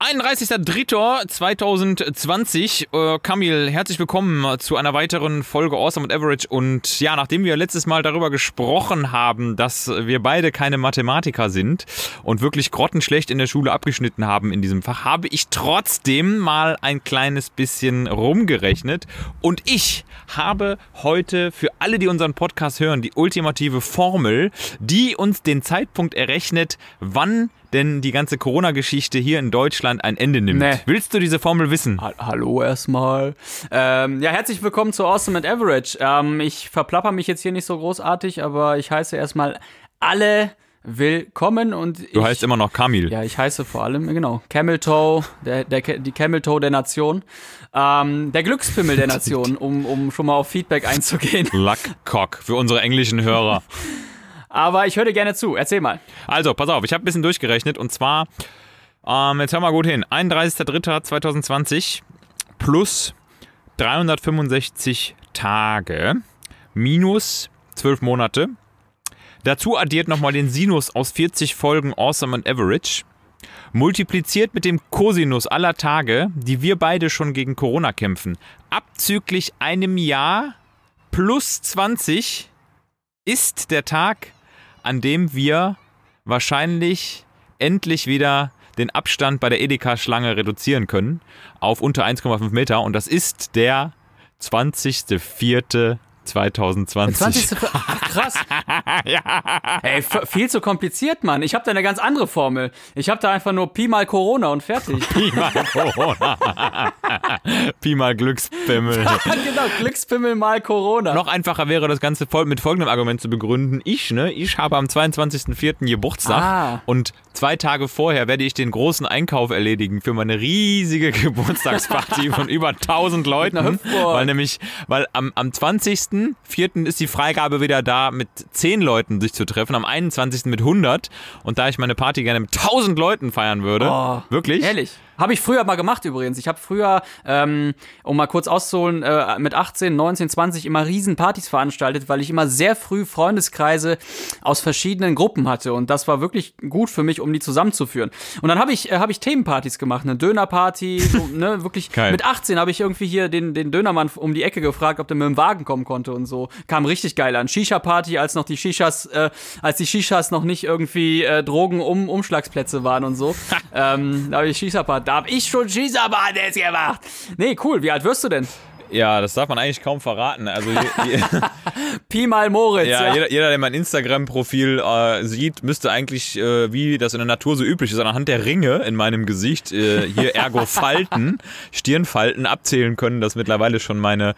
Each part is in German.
31.03.2020. Äh, Kamil, herzlich willkommen zu einer weiteren Folge Awesome and Average. Und ja, nachdem wir letztes Mal darüber gesprochen haben, dass wir beide keine Mathematiker sind und wirklich grottenschlecht in der Schule abgeschnitten haben in diesem Fach, habe ich trotzdem mal ein kleines bisschen rumgerechnet. Und ich habe heute für alle, die unseren Podcast hören, die ultimative Formel, die uns den Zeitpunkt errechnet, wann denn die ganze Corona-Geschichte hier in Deutschland ein Ende nimmt. Nee. Willst du diese Formel wissen? Ha Hallo erstmal. Ähm, ja, herzlich willkommen zu Awesome and Average. Ähm, ich verplapper mich jetzt hier nicht so großartig, aber ich heiße erstmal alle willkommen und ich, Du heißt immer noch Kamil. ja, ich heiße vor allem, genau, Camel Toe, der, der, die Camel Toe der Nation, ähm, der Glückspimmel der Nation, um, um schon mal auf Feedback einzugehen. Luckcock für unsere englischen Hörer. Aber ich höre dir gerne zu, erzähl mal. Also, pass auf, ich habe ein bisschen durchgerechnet und zwar, ähm, jetzt hör mal gut hin, 31.03.2020 plus 365 Tage minus 12 Monate. Dazu addiert nochmal den Sinus aus 40 Folgen Awesome and Average. Multipliziert mit dem Cosinus aller Tage, die wir beide schon gegen Corona kämpfen. Abzüglich einem Jahr plus 20 ist der Tag, an dem wir wahrscheinlich endlich wieder den Abstand bei der Edeka-Schlange reduzieren können auf unter 1,5 Meter. Und das ist der 20.04.2020. 20. Ach, krass. Ey, f- viel zu kompliziert, Mann. Ich habe da eine ganz andere Formel. Ich habe da einfach nur Pi mal Corona und fertig. Pi mal Corona. Pi mal Glückspimmel. genau, Glückspimmel mal Corona. Noch einfacher wäre das Ganze voll mit folgendem Argument zu begründen. Ich, ne, ich habe am 22.04. Geburtstag Ah. und zwei Tage vorher werde ich den großen Einkauf erledigen für meine riesige Geburtstagsparty von über 1000 Leuten. Hüpfburg. Weil nämlich, weil am, am 20.04. ist die Freigabe wieder da, mit 10 Leuten sich zu treffen, am 21. mit 100. Und da ich meine Party gerne mit 1000 Leuten feiern würde, Oh, wirklich? Ehrlich. Habe ich früher mal gemacht übrigens. Ich habe früher, ähm, um mal kurz auszuholen, äh, mit 18, 19, 20 immer riesen Partys veranstaltet, weil ich immer sehr früh Freundeskreise aus verschiedenen Gruppen hatte. Und das war wirklich gut für mich, um die zusammenzuführen. Und dann habe ich, äh, hab ich Themenpartys gemacht, eine Dönerparty, so, ne, wirklich. Geil. Mit 18 habe ich irgendwie hier den, den Dönermann um die Ecke gefragt, ob der mit dem Wagen kommen konnte und so. Kam richtig geil an. Shisha-Party, als noch die Shishas, äh, als die Shishas noch nicht irgendwie äh, Drogen um Umschlagsplätze waren und so. ähm, da habe ich Shisha-Party. Da habe ich schon Shisha-Partys gemacht. Nee, cool. Wie alt wirst du denn? Ja, das darf man eigentlich kaum verraten. Also je, je, Pi mal Moritz. Ja, Ja, jeder, jeder, der mein Instagram-Profil äh, sieht, müsste eigentlich, äh, wie das in der Natur so üblich ist, anhand der Ringe in meinem Gesicht, äh, hier ergo Falten, Stirnfalten abzählen können, dass mittlerweile schon meine,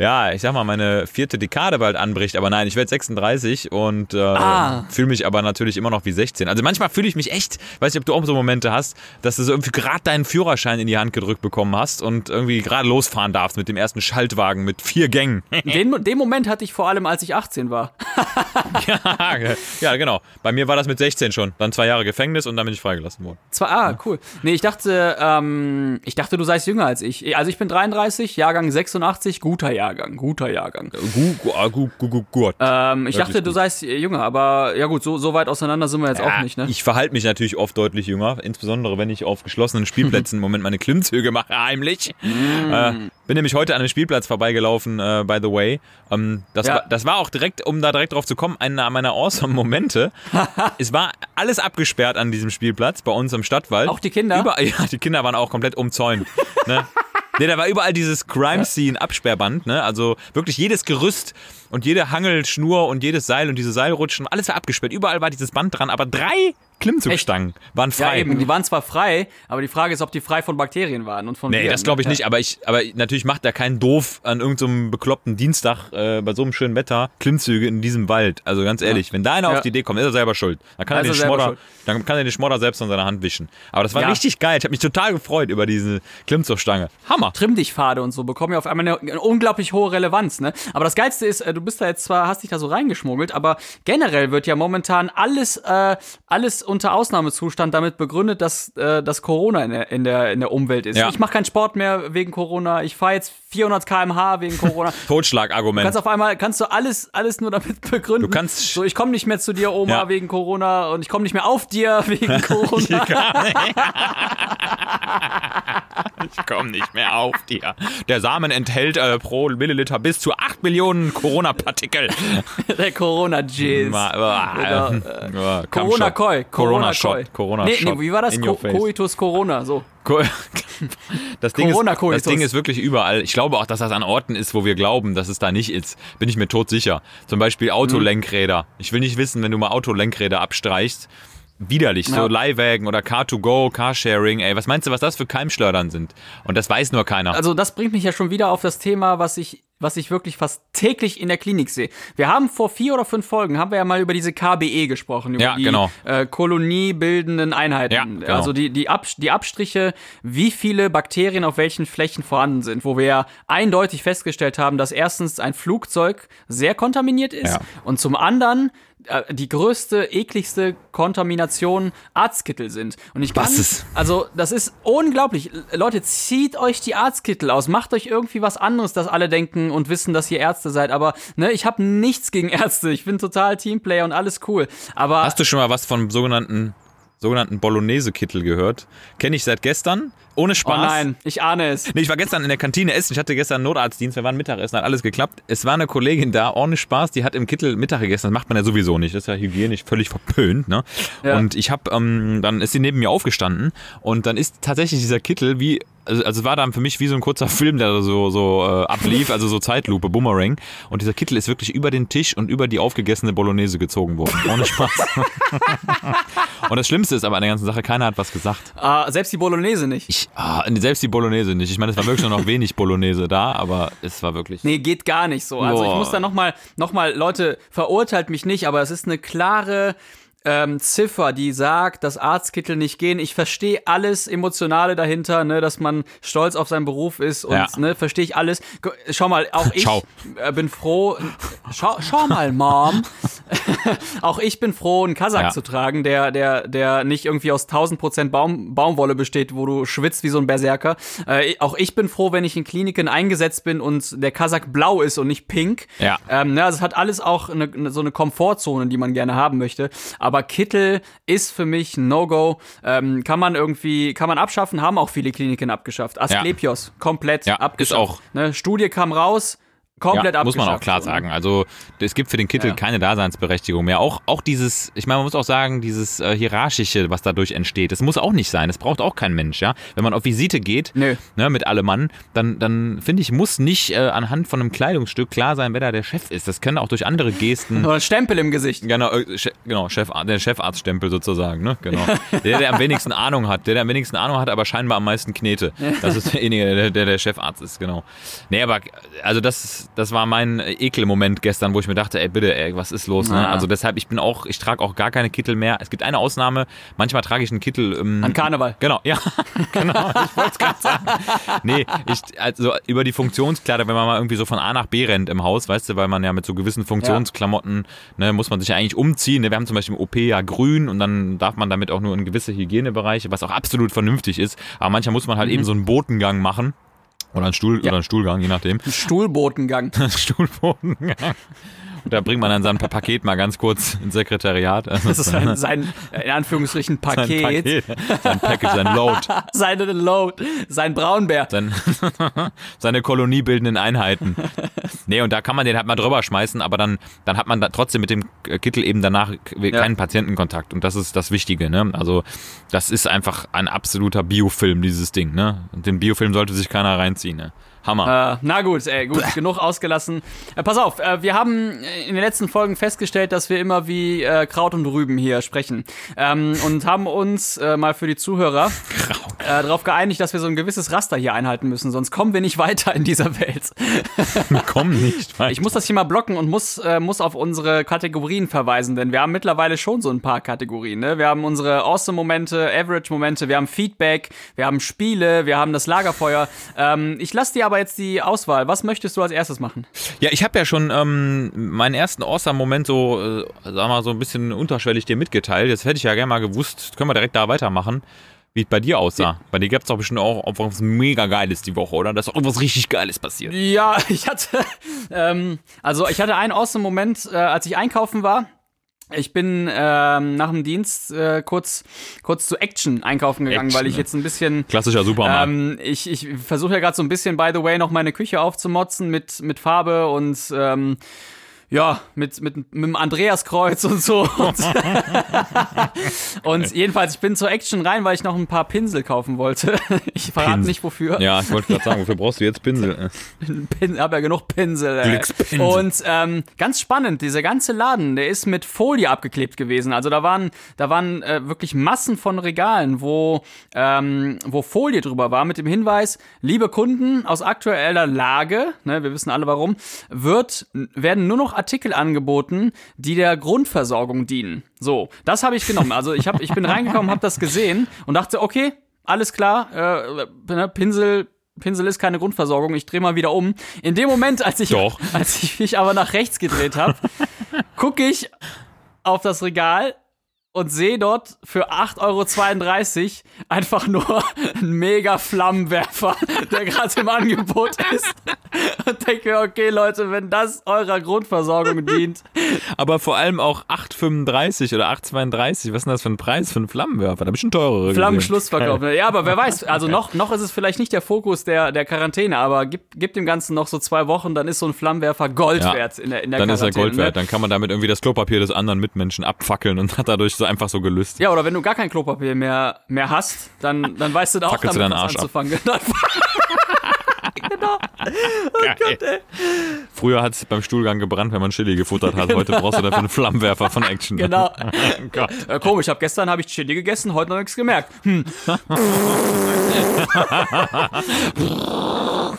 ja, ich sag mal, meine vierte Dekade bald anbricht. Aber nein, ich werde 36 und äh, Ah. fühle mich aber natürlich immer noch wie 16. Also manchmal fühle ich mich echt, weiß nicht, ob du auch so Momente hast, dass du so irgendwie gerade deinen Führerschein in die Hand gedrückt bekommen hast und irgendwie gerade losfahren darfst mit dem ersten Schaltwagen mit vier Gängen. Den, den Moment hatte ich vor allem, als ich 18 war. ja, genau. Bei mir war das mit 16 schon. Dann zwei Jahre Gefängnis und dann bin ich freigelassen worden. Zwar, ah, cool. Nee, ich dachte, ähm, ich dachte, du seist jünger als ich. Also ich bin 33, Jahrgang 86, guter Jahrgang, guter Jahrgang. Gu, gu, ah, gu, gu, gu, gut. Ähm, ich dachte, du gut. seist jünger, aber ja gut, so, so weit auseinander sind wir jetzt auch nicht, ne? Ich verhalte mich natürlich oft deutlich jünger, insbesondere wenn ich auf geschlossenen Spielplätzen im Moment meine Klimmzüge mache, heimlich. Mm. Äh, bin nämlich heute an einem Spielplatz vorbeigelaufen, äh, by the way. Ähm, das, Ja. war, das war auch direkt, um da direkt drauf zu kommen, einer meiner awesome Momente. es war alles abgesperrt an diesem Spielplatz bei uns im Stadtwald. Auch die Kinder? Überall, ja, die Kinder waren auch komplett umzäunt. ne? Nee, da war überall dieses Crime Scene Absperrband, ne? Also wirklich jedes Gerüst und jede Hangelschnur und jedes Seil und diese Seilrutschen, alles war abgesperrt. Überall war dieses Band dran, aber drei Klimmzugstangen waren Ja, frei. eben, die waren zwar frei, aber die Frage ist, ob die frei von Bakterien waren und von Nee, Viren, das glaube ich ne? nicht, aber ich, aber natürlich macht da kein Doof an irgendeinem bekloppten Dienstag äh, bei so einem schönen Wetter Klimmzüge in diesem Wald. Also ganz ehrlich, wenn da einer Ja. auf die Idee kommt, ist er selber schuld. Dann kann er den er Schmodder, schuld. dann kann er den Schmodder selbst an seiner Hand wischen. Aber das war Ja. richtig geil. Ich habe mich total gefreut über diese Klimmzugstange. Hammer. Trimm dich Pfade und so bekommen ja auf einmal eine, eine unglaublich hohe Relevanz, ne? Aber das Geilste ist, äh, du bist da jetzt zwar, hast dich da so reingeschmuggelt, aber generell wird ja momentan alles, äh, alles unter Ausnahmezustand damit begründet, dass, äh, dass Corona in der, in, der, in der Umwelt ist. Ja. Ich mache keinen Sport mehr wegen Corona. Ich fahre jetzt 400 km/h wegen Corona. Du Totschlagargument. kannst auf einmal, kannst du alles, alles nur damit begründen. Du kannst- so, ich komme nicht mehr zu dir, Oma, Ja. wegen Corona und ich komme nicht mehr auf dir wegen Corona. Ich komme nicht mehr auf dir. Der Samen enthält äh, pro Milliliter bis zu 8 Millionen Corona-Partikel. der Corona-Jizz. Ma- Oder, äh, äh, Corona-Koi. Corona-Shot. Corona nee, nee, wie war das? Co. Coitus Corona, so. Co- Das Ding, ist, Corona-Coitus. das Ding ist wirklich überall. Ich glaube auch, dass das an Orten ist, wo wir glauben, dass es da nicht ist. Bin ich mir todsicher. Zum Beispiel Autolenkräder. Ich will nicht wissen, wenn du mal Autolenkräder abstreichst. Widerlich, so Ja. Leihwägen oder Car2Go, Carsharing, ey, was meinst du, was das für Keimschleudern sind? Und das weiß nur keiner. Also das bringt mich ja schon wieder auf das Thema, was ich, was ich wirklich fast täglich in der Klinik sehe. Wir haben vor vier oder fünf Folgen, haben wir ja mal über diese KBE gesprochen, über Ja, die genau. äh, koloniebildenden Einheiten. Ja, genau. Also die, die, Ab, die Abstriche, wie viele Bakterien auf welchen Flächen vorhanden sind, wo wir ja eindeutig festgestellt haben, dass erstens ein Flugzeug sehr kontaminiert ist Ja. und zum anderen die größte, ekligste Kontamination Arztkittel sind. Und ich kann, Was ist- also das ist unglaublich. Leute, zieht euch die Arztkittel aus, macht euch irgendwie was anderes, dass alle denken und wissen, dass ihr Ärzte seid. Aber ne, ich habe nichts gegen Ärzte. Ich bin total Teamplayer und alles cool. Aber Hast du schon mal was vom sogenannten, sogenannten Bolognese-Kittel gehört? Kenne ich seit gestern. Ohne oh Spaß. nein, ich ahne es. Nee, ich war gestern in der Kantine essen. Ich hatte gestern Notarztdienst. Wir waren Mittagessen, hat alles geklappt. Es war eine Kollegin da, ohne Spaß, die hat im Kittel Mittag gegessen. Das macht man ja sowieso nicht. Das ist ja hygienisch völlig verpönt. Ne? Ja. Und ich habe, ähm, dann ist sie neben mir aufgestanden und dann ist tatsächlich dieser Kittel wie, also, also war dann für mich wie so ein kurzer Film, der so, so äh, ablief, also so Zeitlupe, Boomerang. Und dieser Kittel ist wirklich über den Tisch und über die aufgegessene Bolognese gezogen worden. Ohne Spaß. und das Schlimmste ist aber an der ganzen Sache, keiner hat was gesagt. Ah, selbst die Bolognese nicht. Ich, ah, selbst die Bolognese nicht. Ich meine, es war wirklich nur noch wenig Bolognese da, aber es war wirklich. Nee, geht gar nicht so. Also ich Boah. muss da nochmal, noch mal, Leute, verurteilt mich nicht, aber es ist eine klare ähm, Ziffer, die sagt, dass Arztkittel nicht gehen. Ich verstehe alles Emotionale dahinter, ne, dass man stolz auf seinen Beruf ist und Ja. ne, verstehe ich alles. Schau mal, auch ich Schau. äh, bin froh. Schau, schau mal, Mom. auch ich bin froh, einen Kasach Ja. zu tragen, der, der, der nicht irgendwie aus 1000% Baum, Baumwolle besteht, wo du schwitzt wie so ein Berserker. Äh, auch ich bin froh, wenn ich in Kliniken eingesetzt bin und der Kasach blau ist und nicht pink. Ja. Ähm, ne, also es hat alles auch eine, eine, so eine Komfortzone, die man gerne haben möchte. Aber Kittel ist für mich ein No-Go. Ähm, kann man irgendwie, kann man abschaffen, haben auch viele Kliniken abgeschafft. Asklepios, komplett Ja, abgeschafft. ist auch. Ne, Studie kam raus, komplett ja, muss man auch klar sagen. Also es gibt für den Kittel Ja. keine Daseinsberechtigung mehr. Auch, auch dieses, ich meine, man muss auch sagen, dieses äh, hierarchische, was dadurch entsteht, das muss auch nicht sein. Das braucht auch kein Mensch, ja. Wenn man auf Visite geht, Nö. ne, mit allem Mann, dann, dann finde ich, muss nicht äh, anhand von einem Kleidungsstück klar sein, wer da der Chef ist. Das können auch durch andere Gesten. Oder Stempel im Gesicht. Genau, äh, genau Chef, der Chefarztstempel sozusagen, ne? Genau. Der, der am wenigsten Ahnung hat, der, der am wenigsten Ahnung hat, aber scheinbar am meisten Knete. Das ist derjenige, der, der der Chefarzt ist, genau. Nee, aber also das, das war mein Ekelmoment gestern, wo ich mir dachte, ey, bitte, ey, was ist los? Ne? Also deshalb, ich bin auch, ich trage auch gar keine Kittel mehr. Es gibt eine Ausnahme, manchmal trage ich einen Kittel. Ähm, An Karneval. Genau, ja, genau, ich wollte es gerade sagen. Nee, ich, also über die Funktionskleider, wenn man mal irgendwie so von A nach B rennt im Haus, weißt du, weil man ja mit so gewissen Funktionsklamotten, ne, muss man sich ja eigentlich umziehen. Ne? Wir haben zum Beispiel im OP ja grün und dann darf man damit auch nur in gewisse Hygienebereiche, was auch absolut vernünftig ist. Aber manchmal muss man halt eben so einen Botengang machen. Oder einen, Stuhl, oder einen Stuhlgang, je nachdem. Stuhlbotengang. Stuhlbotengang. Da bringt man dann sein Paket mal ganz kurz ins Sekretariat. Das ist sein, sein in Anführungsstrichen sein Paket, Paket, sein Package, sein Load. seine Load, sein Braunbär. Sein, seine koloniebildenden Einheiten. Nee, und da kann man den halt mal drüber schmeißen, aber dann, dann hat man da trotzdem mit dem Kittel eben danach keinen Patientenkontakt. Und das ist das Wichtige. Ne? Also, das ist einfach ein absoluter Biofilm, dieses Ding. Ne? Und den Biofilm sollte sich keiner reinziehen. Ne? Hammer. Äh, na gut, ey, gut, genug ausgelassen. Äh, pass auf, äh, wir haben in den letzten Folgen festgestellt, dass wir immer wie äh, Kraut und Rüben hier sprechen. Ähm, und haben uns äh, mal für die Zuhörer äh, darauf geeinigt, dass wir so ein gewisses Raster hier einhalten müssen, sonst kommen wir nicht weiter in dieser Welt. Wir kommen nicht weiter. Ich muss das hier mal blocken und muss, muss auf unsere Kategorien verweisen, denn wir haben mittlerweile schon so ein paar Kategorien. Ne? Wir haben unsere Awesome-Momente, Average-Momente, wir haben Feedback, wir haben Spiele, wir haben das Lagerfeuer. Ähm, ich lasse dir aber jetzt die Auswahl. Was möchtest du als erstes machen? Ja, ich habe ja schon ähm, meinen ersten Awesome-Moment so, äh, sag mal, so ein bisschen unterschwellig dir mitgeteilt. Jetzt hätte ich ja gerne mal gewusst, können wir direkt da weitermachen, wie es bei dir aussah. Bei dir gab es doch bestimmt auch was mega Geiles die Woche, oder? Da ist auch irgendwas richtig Geiles passiert. Ja, ich hatte, ähm, also ich hatte einen awesome Moment, äh, als ich einkaufen war. Ich bin ähm, nach dem Dienst äh, kurz, kurz zu Action einkaufen gegangen, Action, weil ich jetzt ein bisschen Klassischer Supermarkt. ähm, ich, ich versuche ja gerade so ein bisschen, by the way, noch meine Küche aufzumotzen mit, mit Farbe und ähm, ja, mit, mit, mit dem Andreaskreuz und so. Und, und jedenfalls, ich bin zur Action rein, weil ich noch ein paar Pinsel kaufen wollte. Ich verrate Pinsel. nicht wofür. ja, ich wollte gerade sagen, wofür brauchst du jetzt Pinsel? Pin, hab ja genug Pinsel. Ey. Glückspinsel. Und ähm, ganz spannend, dieser ganze Laden, der ist mit Folie abgeklebt gewesen. Also da waren, da waren äh, wirklich Massen von Regalen, wo, ähm, wo Folie drüber war, mit dem Hinweis, liebe Kunden aus aktueller Lage, ne, wir wissen alle warum, wird, werden nur noch Artikel angeboten, die der Grundversorgung dienen. So, das habe ich genommen. Also ich, hab, ich bin reingekommen, habe das gesehen und dachte, okay, alles klar, äh, ne, Pinsel, Pinsel ist keine Grundversorgung, ich drehe mal wieder um. In dem Moment, als ich, Doch. als ich mich aber nach rechts gedreht habe, gucke ich auf das Regal und sehe dort für 8,32 Euro einfach nur einen mega Flammenwerfer, der gerade im Angebot ist. Und denke mir, okay, Leute, wenn das eurer Grundversorgung dient, Aber vor allem auch 8,35 oder 8,32. Was ist denn das für ein Preis für einen Flammenwerfer? Da habe ich schon teurere. Flammenschlussverkauf. Ja, aber wer weiß, also noch, noch ist es vielleicht nicht der Fokus der, der Quarantäne, aber gibt, gibt dem Ganzen noch so zwei Wochen, dann ist so ein Flammenwerfer Gold Ja. wert in der, in der Dann ist er Quarantäne. Gold wert. Ne? Dann kann man damit irgendwie das Klopapier des anderen Mitmenschen abfackeln und hat dadurch so einfach so gelöst. Ja, oder wenn du gar kein Klopapier mehr, mehr hast, dann, dann weißt du da auch Fackelst du damit deinen was Arsch ab. genau. Oh Gott, ey. Früher hat es beim Stuhlgang gebrannt, wenn man Chili gefuttert hat. Heute brauchst du dafür einen Flammenwerfer von Action. Genau. Oh. Äh, komisch, hab gestern habe ich Chili gegessen, heute noch nichts gemerkt. Hm.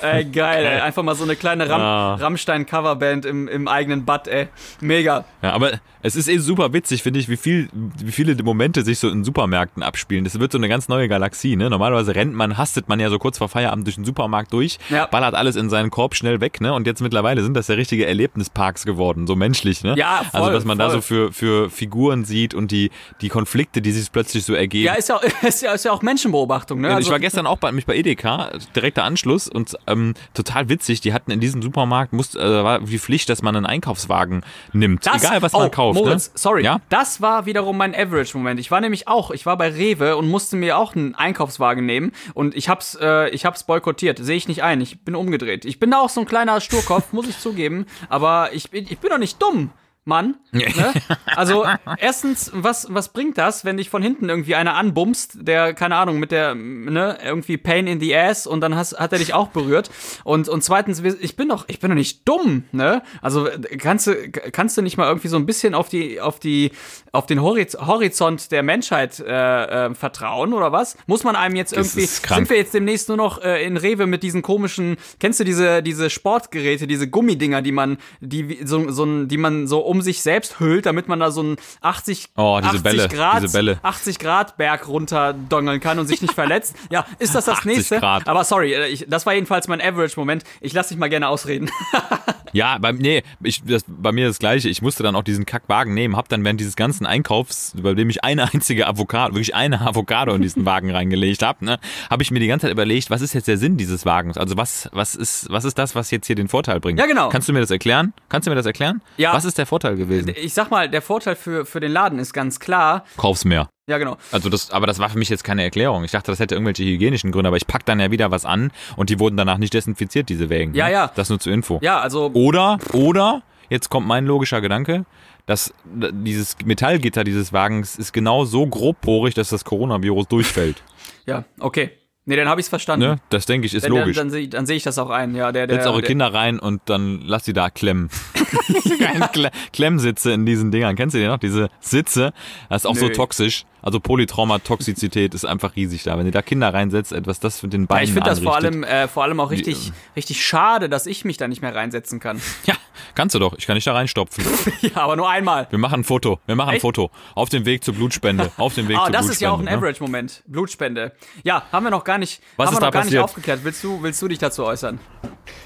ey, geil, ey. Einfach mal so eine kleine Ram Ah. Rammstein-Coverband im, im eigenen Bad, ey. Mega. Ja, aber es ist eh super witzig, finde ich, wie viel, wie viele Momente sich so in Supermärkten abspielen. Das wird so eine ganz neue Galaxie, ne? Normalerweise rennt man, hastet man ja so kurz vor Feierabend durch den Supermarkt durch, Ja. Ballert alles in seinen Korb schnell weg, ne? Und jetzt mittlerweile sind das ja richtige Erlebnisparks geworden, so menschlich, ne? Ja, voll, Also, was man da voll. so für, für Figuren sieht und die, die Konflikte, die sich plötzlich so ergeben. Ja, ist ja, ist ja, ist ja auch Menschenbeobachtung, ne? Ja, Also, ich war gestern auch bei, mich bei Edeka, direkter Anschluss und ähm, total witzig. Die hatten in diesem Supermarkt muss, äh, war die Pflicht, dass man einen Einkaufswagen nimmt, Das, egal was oh, man kauft. Moritz, ne? sorry. Ja? Das war wiederum mein Average-Moment. Ich war nämlich auch, ich war bei Rewe und musste mir auch einen Einkaufswagen nehmen und ich hab's, äh, ich hab's boykottiert. Sehe ich nicht ein. Ich bin umgedreht. Ich bin da auch so ein kleiner Sturkopf, muss ich zugeben. Aber ich bin, ich bin doch nicht dumm. Mann. Ne? Also, erstens, was, was bringt das, wenn dich von hinten irgendwie einer anbumst, der, keine Ahnung, mit der, ne, irgendwie Pain in the Ass und dann hast, hat er dich auch berührt. Und, und zweitens, ich bin doch, ich bin doch nicht dumm, ne? Also, kannst du, kannst du nicht mal irgendwie so ein bisschen auf die, auf die, auf den Horiz Horizont der Menschheit äh, äh, vertrauen oder was? Muss man einem jetzt irgendwie, sind wir jetzt demnächst nur noch äh, in Rewe mit diesen komischen, kennst du diese, diese Sportgeräte, diese Gummidinger, die man, die, so, so, die man so um sich selbst hüllt, damit man da so einen 80, Oh, diese 80 Bälle, Grad, diese Bälle. 80 Grad Berg runterdongeln kann und sich nicht verletzt. Ja, ist das das 80 nächste? Grad. Aber sorry, äh, ich, das war jedenfalls mein Average-Moment. Ich lasse dich mal gerne ausreden. Ja, bei, nee, ich, das, bei mir das Gleiche. Ich musste dann auch diesen Kackwagen nehmen, hab dann während dieses ganzen Einkaufs, bei dem ich eine einzige Avocado, wirklich eine Avocado in diesen Wagen reingelegt habe, ne, habe ich mir die ganze Zeit überlegt, was ist jetzt der Sinn dieses Wagens? Also was, was ist, was ist das, was jetzt hier den Vorteil bringt? Ja, genau. Kannst du mir das erklären? Kannst du mir das erklären? Ja. Was ist der Vorteil gewesen? Ich sag mal, der Vorteil für, für den Laden ist ganz klar. Kauf's mehr. Ja, genau. Also das, aber das war für mich jetzt keine Erklärung. Ich dachte, das hätte irgendwelche hygienischen Gründe, aber ich pack dann ja wieder was an und die wurden danach nicht desinfiziert, diese Wägen. Ja, ne? ja. Das nur zur Info. Ja, also. Oder, oder, jetzt kommt mein logischer Gedanke, dass dieses Metallgitter dieses Wagens ist genau so grobporig, dass das Coronavirus durchfällt. Ja, okay. Nee, dann habe ich's verstanden. Ne? Das denke ich ist Dann, logisch. dann, dann, sehe- dann sehe ich das auch ein. Ja, der, der, Setzt eure der, Kinder rein und dann lasst sie da klemmen. Kle Klemmsitze in diesen Dingern. Kennst du die noch? Diese Sitze. Das ist auch so Nö. toxisch. Also Polytraumatoxizität ist einfach riesig da. Wenn ihr da Kinder reinsetzt, etwas das mit den Beinen Ja, ich finde das vor allem, äh, vor allem auch richtig, richtig schade, dass ich mich da nicht mehr reinsetzen kann. Ja, kannst du doch. Ich kann dich da reinstopfen. ja, aber nur einmal. Wir machen ein Foto. Wir machen ein Echt? Foto. Auf dem Weg zur Blutspende. Auf dem Weg Ah, zur das Blutspende. ist ja auch ein ne? Average-Moment. Blutspende. Ja, haben wir noch gar nicht, Was haben ist wir noch da gar nicht passiert? aufgeklärt. Willst du, willst du dich dazu äußern?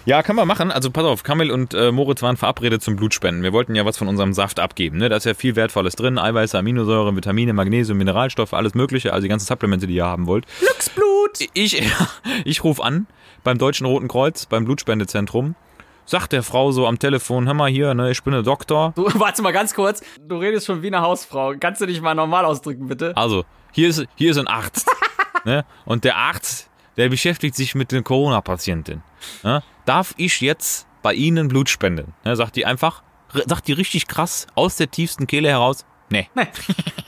Ja, kann man machen. Also pass auf, Kamil und äh, Moritz waren verabredet zum Blutspenden. Wir wollten ja was von unserem Saft abgeben. Ne? Da ist ja viel Wertvolles drin. Eiweiße, Aminosäuren, Vitamine, Magnesium, Mineralstoffe, alles mögliche. Also die ganzen Supplemente, die ihr haben wollt. Glücksblut! Ich, ich rufe an beim Deutschen Roten Kreuz, beim Blutspendezentrum. Sagt der Frau so am Telefon, hör mal hier, ne, ich bin der Doktor. Du, warte mal ganz kurz. Du redest schon wie eine Hausfrau. Kannst du dich mal normal ausdrücken, bitte? Also, hier ist, hier ist ein Arzt. ne? Und der Arzt, der beschäftigt sich mit den Corona-Patienten. Ne? Darf ich jetzt bei Ihnen Blut spenden? Ne? Sagt die einfach, sagt die richtig krass aus der tiefsten Kehle heraus. Nee, Zählt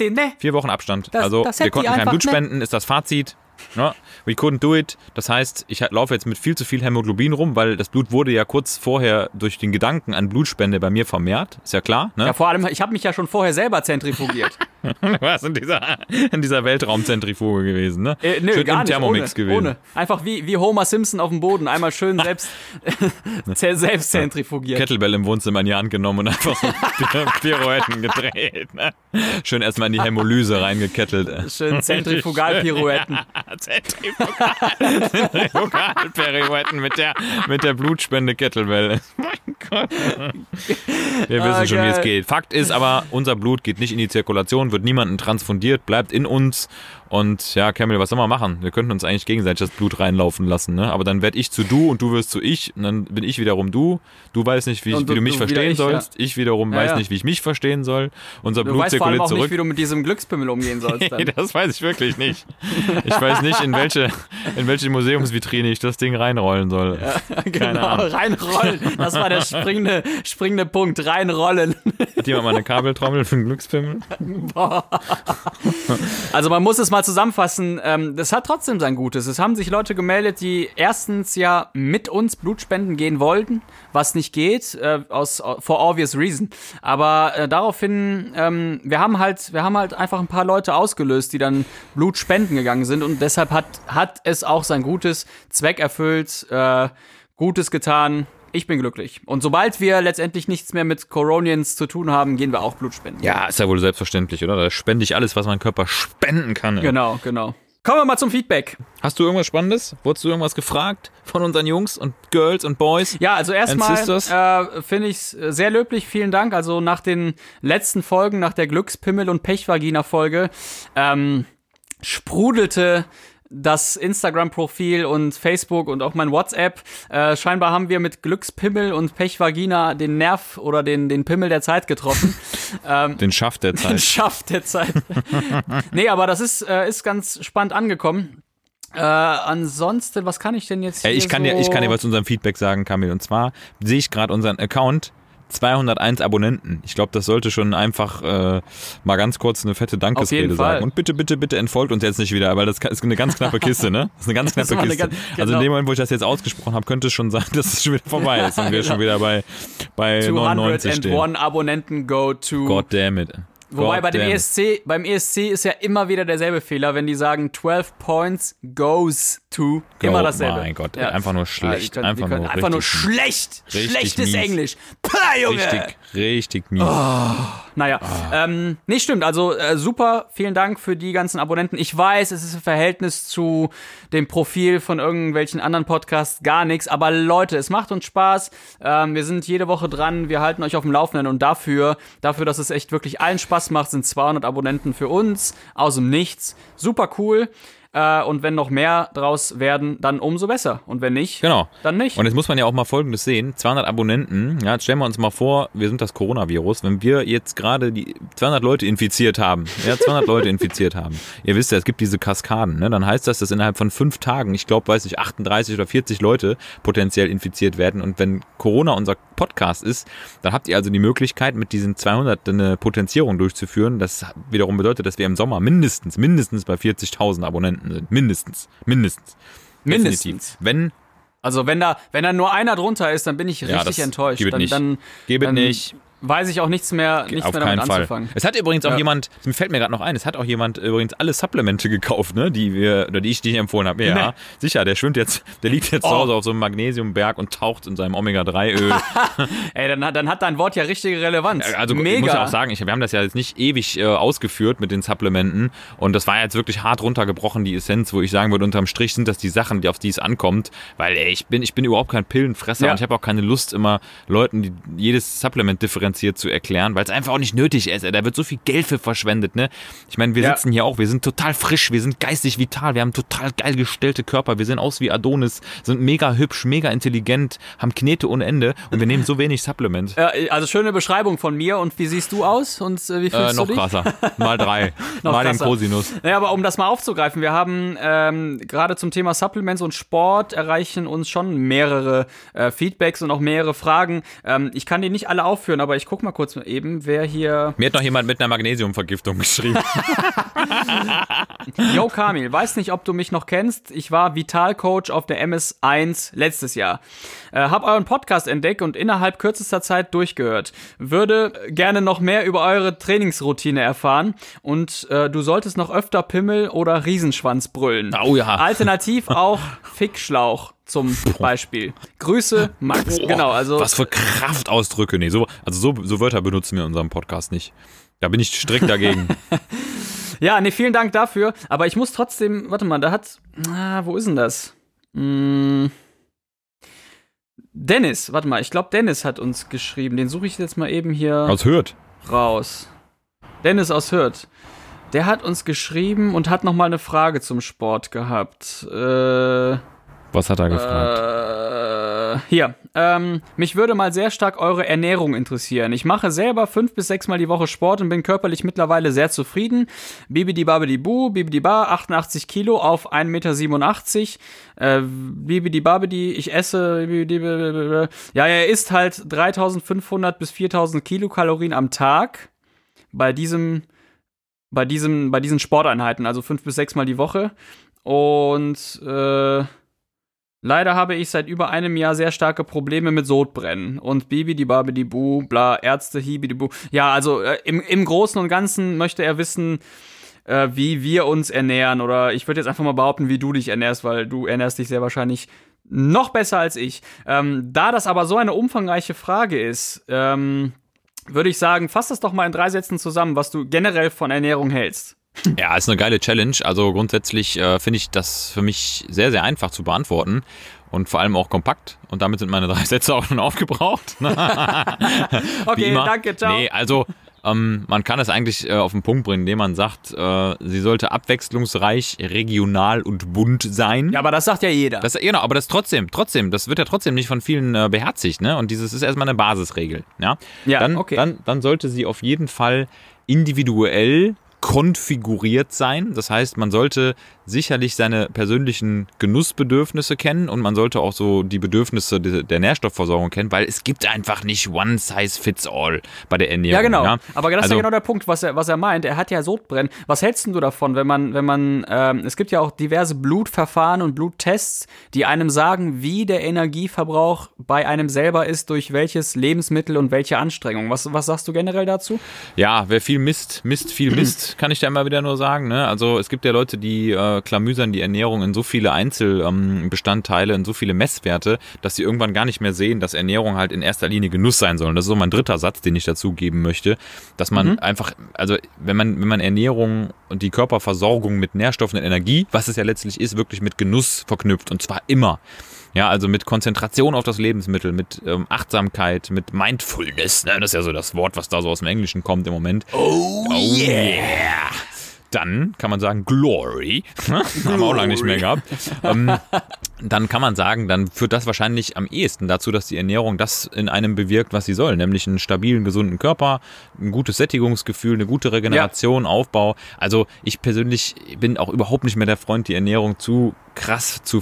den, ne? vier Wochen Abstand. Das- also, das wir hätte konnten kein Blut ne? spenden, ist das Fazit. Ne? We couldn't do it. Das heißt, ich laufe jetzt mit viel zu viel Hämoglobin rum, weil das Blut wurde ja kurz vorher durch den Gedanken an Blutspende bei mir vermehrt. Ist ja klar. Ne? Ja, vor allem, ich habe mich ja schon vorher selber zentrifugiert. Du warst in dieser, in dieser Weltraumzentrifuge gewesen, ne? Äh, nö, Schön gar im nicht. Thermomix ohne, gewesen. ohne. Einfach wie, wie Homer Simpson auf dem Boden. Einmal schön selbst, selbst zentrifugiert. Kettlebell im Wohnzimmer in die Hand genommen und einfach so Pi- Pirouetten gedreht. Ne? Schön erstmal in die Hämolyse reingekettelt. Schön Zentrifugalpirouetten. Zentrifugal- Zentrifugalpirouetten mit der, mit der Blutspende Kettlebell. Mein Gott. Wir wissen Ah, schon, wie es geht. Fakt ist aber, unser Blut geht nicht in die Zirkulation, wird niemanden transfundiert, bleibt in uns. Und ja, Camille, was soll man machen? Wir könnten uns eigentlich gegenseitig das Blut reinlaufen lassen, ne? Aber dann werde ich zu du und du wirst zu ich und dann bin ich wiederum du. Du weißt nicht, wie, ich, Und wie du- du mich du verstehen ich, sollst. Ich wiederum Ja, weiß ja. nicht, wie ich mich verstehen soll. Unser Du Blut weißt vor allem zirkuliert auch zurück. nicht, wie du mit diesem Glückspimmel umgehen sollst. Nee, das weiß ich wirklich nicht. Ich weiß nicht, in welche, in welche Museumsvitrine ich das Ding reinrollen soll. Keine genau, Ahnung. reinrollen. Das war der springende, springende Punkt. Reinrollen. Hat jemand mal eine Kabeltrommel für einen Glückspimmel? Also man muss es mal zusammenfassen, ähm, das hat trotzdem sein Gutes. Es haben sich Leute gemeldet, die erstens ja mit uns Blutspenden gehen wollten, was nicht geht, äh, aus for obvious reason. Aber äh, daraufhin, ähm, wir haben halt, wir haben halt einfach ein paar Leute ausgelöst, die dann Blut spenden gegangen sind und deshalb hat, hat es auch sein Gutes, Zweck erfüllt, äh, Gutes getan. Ich bin glücklich. Und sobald wir letztendlich nichts mehr mit Coronians zu tun haben, gehen wir auch Blut spenden. Ja, ist ja wohl selbstverständlich, oder? Da spende ich alles, was mein Körper spenden kann. Genau, genau. Kommen wir mal zum Feedback. Hast du irgendwas Spannendes? Wurdest du irgendwas gefragt von unseren Jungs und Girls und Boys? Ja, also erstmal äh, finde ich es sehr löblich. Vielen Dank. Also nach den letzten Folgen, nach der Glückspimmel- und Pechvagina-Folge, ähm, sprudelte das Instagram-Profil und Facebook und auch mein WhatsApp. Äh, scheinbar haben wir mit Glückspimmel und Pechvagina den Nerv oder den, den Pimmel der Zeit getroffen. ähm, Den Schaft der Zeit. Schafft der Zeit. nee, aber das ist, äh, ist ganz spannend angekommen. Äh, ansonsten, was kann ich denn jetzt hier Ey, ich kann so dir, ich kann dir was zu unserem Feedback sagen, Kamil. Und zwar sehe ich gerade unseren Account. 201 Abonnenten. Ich glaube, das sollte schon einfach äh, mal ganz kurz eine fette Dankesrede sagen. Und bitte, bitte, bitte entfolgt uns jetzt nicht wieder, weil das ist eine ganz knappe Kiste, ne? Das ist eine ganz knappe Kiste. ganz- Also in genau. dem Moment, wo ich das jetzt ausgesprochen habe, könnte es schon sein, dass es schon wieder vorbei ist und wir schon wieder bei, bei 99 stehen. 201 Abonnenten go to. God damn it. Wobei bei dem damn. ESC, beim ESC ist ja immer wieder derselbe Fehler, wenn die sagen 12 points goes to. immer Go- dasselbe. mein Gott, ey, einfach nur schlecht. die können, Einfach nur einfach nur schlecht. Schlechtes mies. Englisch. Pah, Junge. Richtig, richtig mies. Naja, ähm, nee, stimmt. Also äh, super, vielen Dank für die ganzen Abonnenten. Ich weiß, es ist im Verhältnis zu dem Profil von irgendwelchen anderen Podcasts gar nichts, aber Leute, es macht uns Spaß. Ähm, wir sind jede Woche dran, wir halten euch auf dem Laufenden und dafür, dafür, dass es echt wirklich allen Spaß macht, sind 200 Abonnenten für uns aus dem Nichts. Super cool. Äh, und wenn noch mehr draus werden, dann umso besser. Und wenn nicht, Genau. dann nicht. Und jetzt muss man ja auch mal Folgendes sehen. 200 Abonnenten. Ja, jetzt stellen wir uns mal vor, wir sind das Coronavirus. Wenn wir jetzt gerade die 200 Leute infiziert haben, ja, 200 Leute infiziert haben. Ihr wisst ja, es gibt diese Kaskaden, ne? Dann heißt das, dass innerhalb von fünf Tagen, ich glaube, weiß ich, 38 oder 40 Leute potenziell infiziert werden. Und wenn Corona unser Podcast ist, dann habt ihr also die Möglichkeit, mit diesen 200 eine Potenzierung durchzuführen. Das wiederum bedeutet, dass wir im Sommer mindestens, mindestens bei 40.000 Abonnenten sind. Mindestens. Mindestens. Mindestens. Definitiv. Wenn Also wenn da, wenn da nur einer drunter ist, dann bin ich Ja, richtig das enttäuscht. gibt es dann, nicht. dann, Gebe dann, nicht. Weiß ich auch nichts mehr, nichts Auf mehr damit Fall. anzufangen. Es hat übrigens auch Ja. jemand, mir fällt mir gerade noch ein, es hat auch jemand übrigens alle Supplemente gekauft, ne, die wir, oder die ich, ich empfohlen habe. Ja, Nee. sicher, der schwimmt jetzt, der liegt jetzt zu Oh. Hause auf so einem Magnesiumberg und taucht in seinem Omega-3-Öl. Ey, dann, hat- dann hat dein Wort ja richtige Relevanz. Also Mega. ich muss auch sagen, ich, wir haben das ja jetzt nicht ewig äh, ausgeführt mit den Supplementen und das war jetzt wirklich hart runtergebrochen, die Essenz, wo ich sagen würde, unterm Strich sind das die Sachen, die, auf die es ankommt, weil ey, ich bin, ich bin überhaupt kein Pillenfresser Ja. und ich habe auch keine Lust, immer Leuten die, jedes Supplement differenziert zu erklären, weil es einfach auch nicht nötig ist. Da wird so viel Geld für verschwendet, ne? Ich meine, wir Ja. sitzen hier auch, wir sind total frisch, wir sind geistig vital, wir haben total geil gestellte Körper, wir sehen aus wie Adonis, sind mega hübsch, mega intelligent, haben Knete ohne Ende und wir nehmen so wenig Supplement. Äh, also schöne Beschreibung von mir. Und wie siehst du aus? Und äh, wie fühlst Äh, noch du dich? krasser. Mal drei. Mal den krasser. Cosinus. Naja, aber um das mal aufzugreifen, wir haben ähm, gerade zum Thema Supplements und Sport erreichen uns schon mehrere äh, Feedbacks und auch mehrere Fragen. Ähm, ich kann die nicht alle aufführen, aber ich guck mal kurz eben, wer hier. Mir hat noch jemand mit einer Magnesiumvergiftung geschrieben. Yo Kamil, weiß nicht, ob du mich noch kennst. Ich war Vitalcoach auf der MS1 letztes Jahr. Äh, hab euren Podcast entdeckt und innerhalb kürzester Zeit durchgehört. Würde gerne noch mehr über eure Trainingsroutine erfahren und äh, du solltest noch öfter Pimmel oder Riesenschwanz brüllen. Oh ja. Alternativ auch Fickschlauch zum Beispiel. Grüße, Max. Genau, also Was für Kraftausdrücke. Nee, so, also so, so Wörter benutzen wir in unserem Podcast nicht. Da bin ich strikt dagegen. Ja, nee, vielen Dank dafür. Aber ich muss trotzdem, warte mal, da hat, ah, wo ist denn das? Hm, Dennis, warte mal, ich glaube, Dennis hat uns geschrieben. Den suche ich jetzt mal eben hier Aus Hürth. raus. Dennis aus Hürth. Der hat uns geschrieben und hat noch mal eine Frage zum Sport gehabt. Äh, Was hat er gefragt? äh, hier. Ähm, mich würde mal sehr stark eure Ernährung interessieren. Ich mache selber fünf bis sechs Mal die Woche Sport und bin körperlich mittlerweile sehr zufrieden. Bibidi babidi bu, bibidi ba, 88 Kilo auf 1,87 Meter. Äh, bibidi babidi, ich esse. Ja, er isst halt 3500 bis 4000 Kilokalorien am Tag. Bei diesem, bei diesem, bei diesen Sporteinheiten, also fünf bis sechs Mal die Woche. Und äh, Leider habe ich seit über einem Jahr sehr starke Probleme mit Sodbrennen und Bibi die Babi die Bu, bla, Ärzte, Hibi die Bu. Ja, also äh, im, im Großen und Ganzen möchte er wissen, äh, wie wir uns ernähren oder ich würde jetzt einfach mal behaupten, wie du dich ernährst, weil du ernährst dich sehr wahrscheinlich noch besser als ich. Ähm, da das aber so eine umfangreiche Frage ist, ähm, würde ich sagen, fass das doch mal in drei Sätzen zusammen, was du generell von Ernährung hältst. Ja, ist eine geile Challenge. Also grundsätzlich äh, finde ich das für mich sehr, sehr einfach zu beantworten. Und vor allem auch kompakt. Und damit sind meine drei Sätze auch schon aufgebraucht. Okay, danke, ciao. Nee, also ähm, man kann es eigentlich äh, auf den Punkt bringen, indem man sagt, äh, sie sollte abwechslungsreich, regional und bunt sein. Ja, aber das sagt ja jeder. Das, genau, aber das trotzdem, trotzdem, das wird ja trotzdem nicht von vielen äh, beherzigt, ne? Und dieses ist erstmal eine Basisregel, ja? Ja, dann, okay. dann, dann sollte sie auf jeden Fall individuell konfiguriert sein. Das heißt, man sollte sicherlich seine persönlichen Genussbedürfnisse kennen und man sollte auch so die Bedürfnisse de- der Nährstoffversorgung kennen, weil es gibt einfach nicht one size fits all bei der Ernährung. Ja, genau. Ja? Aber das ist Also- ja genau der Punkt, was er, was er meint. Er hat ja Sodbrennen. Was hältst du davon, wenn man, wenn man, ähm, es gibt ja auch diverse Blutverfahren und Bluttests, die einem sagen, wie der Energieverbrauch bei einem selber ist, durch welches Lebensmittel und welche Anstrengung. Was, was sagst du generell dazu? Ja, wer viel misst, misst viel Mist, kann ich da immer wieder nur sagen. Ne? Also es gibt ja Leute, die äh, klamüsern die Ernährung in so viele Einzelbestandteile, in so viele Messwerte, dass sie irgendwann gar nicht mehr sehen, dass Ernährung halt in erster Linie Genuss sein soll. Und das ist so mein dritter Satz, den ich dazu geben möchte, dass man einfach, also wenn man, wenn man Ernährung und die Körperversorgung mit Nährstoffen und Energie, was es ja letztlich ist, wirklich mit Genuss verknüpft und zwar immer. Ja, also mit Konzentration auf das Lebensmittel, mit ähm, Achtsamkeit, mit Mindfulness, ne? das ist ja so das Wort, was da so aus dem Englischen kommt im Moment. Oh, yeah! Dann kann man sagen Glory, haben wir auch lange nicht mehr gehabt. Ähm, dann kann man sagen, dann führt das wahrscheinlich am ehesten dazu, dass die Ernährung das in einem bewirkt, was sie soll, nämlich einen stabilen, gesunden Körper, ein gutes Sättigungsgefühl, eine gute Regeneration, Aufbau. Also ich persönlich bin auch überhaupt nicht mehr der Freund, die Ernährung zu krass zu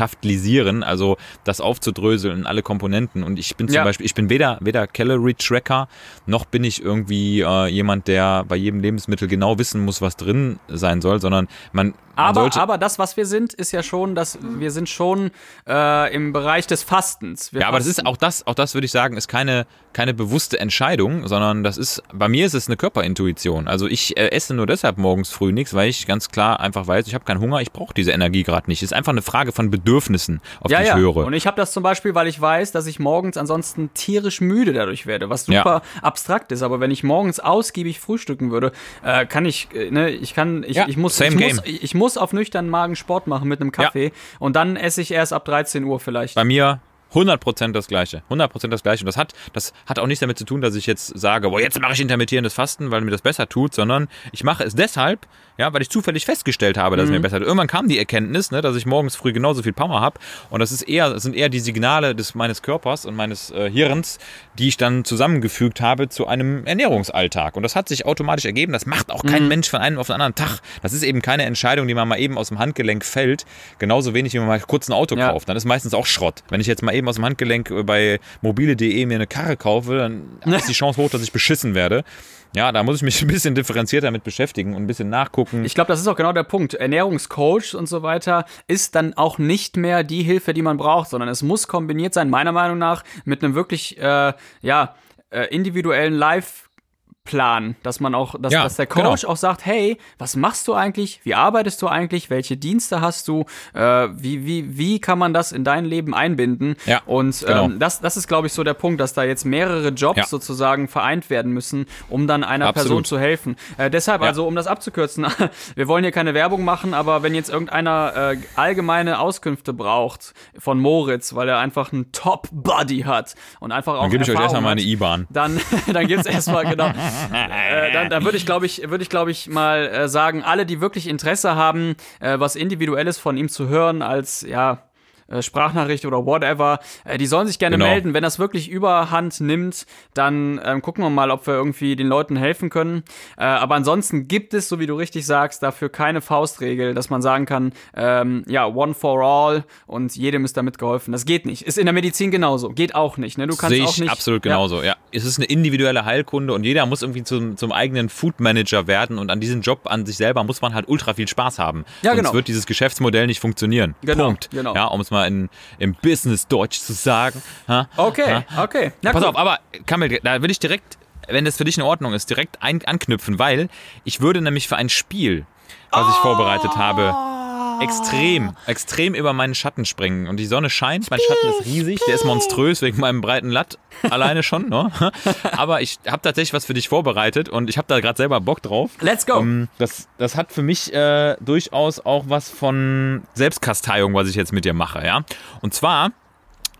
verwissenschaftlieren, also das aufzudröseln in alle Komponenten. Und ich bin zum Ja. Beispiel, ich bin weder, weder Calorie Tracker, noch bin ich irgendwie äh, jemand, der bei jedem Lebensmittel genau wissen muss, was drin sein soll, sondern man, Aber, aber das, was wir sind, ist ja schon, dass wir sind schon äh, im Bereich des Fastens. Wir Ja, aber das fasten- ist auch das, auch das würde ich sagen, ist keine, keine bewusste Entscheidung, sondern das ist, bei mir ist es eine Körperintuition. Also ich äh, esse nur deshalb morgens früh nichts, weil ich ganz klar einfach weiß, ich habe keinen Hunger, ich brauche diese Energie gerade nicht. Es ist einfach eine Frage von Bedürfnissen, auf ja, die ich ja. höre. Und ich habe das zum Beispiel, weil ich weiß, dass ich morgens ansonsten tierisch müde dadurch werde, was super abstrakt ist. Aber wenn ich morgens ausgiebig frühstücken würde, äh, kann ich, äh, ne, ich kann, ich, Ja, ich muss, same ich muss, ich muss auf nüchternen Magen Sport machen mit einem Kaffee und dann esse ich erst ab 13 Uhr vielleicht. bei mir 100% das Gleiche. 100% das Gleiche. Und das hat, das hat auch nichts damit zu tun, dass ich jetzt sage, boah, jetzt mache ich intermittierendes Fasten, weil mir das besser tut, sondern ich mache es deshalb, ja, weil ich zufällig festgestellt habe, dass es mir besser tut. Irgendwann kam die Erkenntnis, ne, dass ich morgens früh genauso viel Power habe. Und das ist eher, das sind eher die Signale des, meines Körpers und meines äh, Hirns, die ich dann zusammengefügt habe zu einem Ernährungsalltag. Und das hat sich automatisch ergeben. Das macht auch kein Mensch von einem auf den anderen Tag. Das ist eben keine Entscheidung, die man mal eben aus dem Handgelenk fällt. Genauso wenig, wie man mal kurz ein Auto Ja. kauft. Dann ist meistens auch Schrott. Wenn ich jetzt mal eben aus dem Handgelenk bei mobile.de mir eine Karre kaufe, dann ist die Chance hoch, dass ich beschissen werde. Ja, da muss ich mich ein bisschen differenzierter damit beschäftigen und ein bisschen nachgucken. Ich glaube, das ist auch genau der Punkt. Ernährungscoach und so weiter ist dann auch nicht mehr die Hilfe, die man braucht, sondern es muss kombiniert sein, meiner Meinung nach, mit einem wirklich, äh, ja, äh, individuellen Live- Plan, dass man auch, dass, Ja, dass der Coach genau. auch sagt, hey, was machst du eigentlich? Wie arbeitest du eigentlich? Welche Dienste hast du? Äh, wie, wie, wie kann man das in dein Leben einbinden? Ja, Und genau. ähm, das, das ist, glaube ich, so der Punkt, dass da jetzt mehrere Jobs Ja. sozusagen vereint werden müssen, um dann einer Absolut. Person zu helfen. Äh, deshalb, also um das abzukürzen, wir wollen hier keine Werbung machen, aber wenn jetzt irgendeiner äh, allgemeine Auskünfte braucht von Moritz, weil er einfach einen Top-Buddy hat und einfach auch dann gebe ich euch erstmal meine IBAN. dann, dann gibt's erstmal, genau. äh, dann dann würde ich, glaube ich, würde ich, glaube ich, mal äh, sagen, alle, die wirklich Interesse haben, äh, was Individuelles von ihm zu hören, als ja. Äh, Sprachnachricht oder whatever, äh, die sollen sich gerne Genau. melden. Wenn das wirklich überhand nimmt, dann ähm, gucken wir mal, ob wir irgendwie den Leuten helfen können. Äh, aber ansonsten gibt es, so wie du richtig sagst, dafür keine Faustregel, dass man sagen kann, ähm, ja, one for all und jedem ist damit geholfen. Das geht nicht. Ist in der Medizin genauso. Geht auch nicht. Ne? Du kannst Sehe auch ich nicht. absolut Ja. genauso, ja. Es ist eine individuelle Heilkunde und jeder muss irgendwie zum, zum eigenen Food Manager werden und an diesem Job an sich selber muss man halt ultra viel Spaß haben. Ja, Sonst genau. wird dieses Geschäftsmodell nicht funktionieren. Genau, Punkt. genau. Ja, um es mal in, im Business-Deutsch zu sagen. Ha? Okay, okay. Na, Pass gut. auf, aber Kamil, da will ich direkt, wenn das für dich in Ordnung ist, direkt ein, anknüpfen, weil ich würde nämlich für ein Spiel, was ich vorbereitet habe, extrem, extrem über meinen Schatten springen. Und die Sonne scheint, mein Schatten ist riesig, der ist monströs wegen meinem breiten Latt alleine schon. Ne? Aber ich habe tatsächlich was für dich vorbereitet und ich habe da gerade selber Bock drauf. Let's go. Ähm, das, das hat für mich äh, durchaus auch was von Selbstkasteiung, was ich jetzt mit dir mache, ja. Und zwar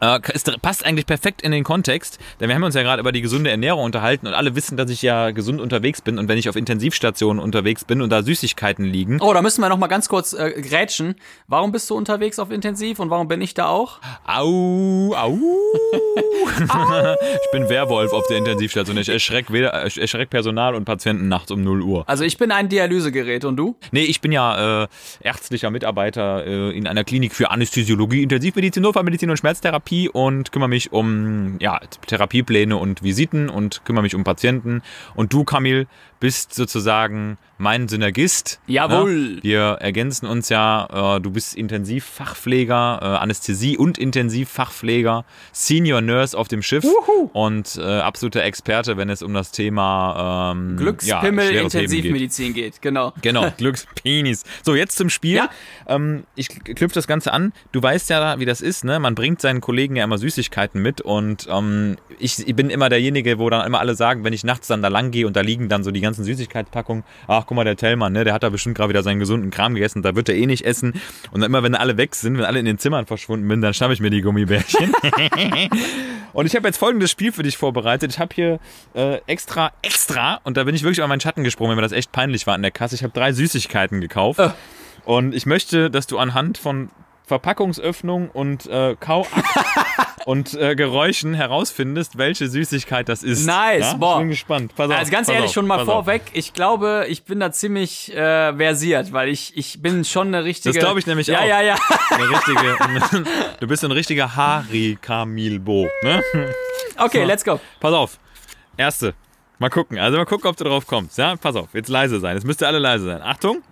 äh, es passt eigentlich perfekt in den Kontext, denn wir haben uns ja gerade über die gesunde Ernährung unterhalten und alle wissen, dass ich ja gesund unterwegs bin und wenn ich auf Intensivstationen unterwegs bin und da Süßigkeiten liegen, Oh, da müssen wir noch mal ganz kurz äh, grätschen. Warum bist du unterwegs auf Intensiv und warum bin ich da auch? Au, au. ich bin Werwolf auf der Intensivstation. Ich erschreck, weder, ich erschreck Personal und Patienten nachts um 0 Uhr. Also ich bin ein Dialysegerät und du? Nee, ich bin ja äh, ärztlicher Mitarbeiter äh, in einer Klinik für Anästhesiologie, Intensivmedizin, Notfallmedizin und Schmerztherapie und kümmere mich um ja, Therapiepläne und Visiten und kümmere mich um Patienten. Und du, Kamil, bist sozusagen mein Synergist. Jawohl. Ne? Wir ergänzen uns ja. Äh, du bist Intensivfachpfleger, äh, Anästhesie- und Intensivfachpfleger, Senior Nurse auf dem Schiff und äh, absoluter Experte, wenn es um das Thema ähm, Glückspimmel ja, Heben geht. Intensivmedizin geht. Genau. Genau, Glückspenis. So, jetzt zum Spiel. Ja. Ähm, ich knüpfe das Ganze an. Du weißt ja, wie das ist, ne? Man bringt seinen Kollegen ja immer Süßigkeiten mit und ähm, ich, ich bin immer derjenige, wo dann immer alle sagen, wenn ich nachts dann da lang gehe und da liegen dann so die ganzen Süßigkeitspackungen, ach guck mal, der Tellmann, ne, der hat da bestimmt gerade wieder seinen gesunden Kram gegessen, da wird er eh nicht essen. Und dann immer, wenn alle weg sind, wenn alle in den Zimmern verschwunden sind, dann schnappe ich mir die Gummibärchen. Und ich habe jetzt folgendes Spiel für dich vorbereitet. Ich habe hier äh, extra, extra, und da bin ich wirklich über meinen Schatten gesprungen, wenn mir das echt peinlich war an der Kasse. Ich habe drei Süßigkeiten gekauft. Und ich möchte, dass du anhand von Verpackungsöffnung und äh, Kauakt und äh, Geräuschen herausfindest, welche Süßigkeit das ist. Nice, ja? boah. Ich bin gespannt. Pass auf, Also ganz ehrlich, auf, schon mal pass auf. vorweg, ich glaube, ich bin da ziemlich äh, versiert, weil ich, ich bin schon eine richtige. Das glaube ich nämlich ja, auch. Ja, ja, Eine richtige, du bist ein richtiger Harry-Kamilbo, ne? Okay, So. let's go. Pass auf. Erste. Mal gucken. Also mal gucken, ob du drauf kommst. Ja, pass auf. Jetzt leise sein. Jetzt müsst ihr alle leise sein. Achtung.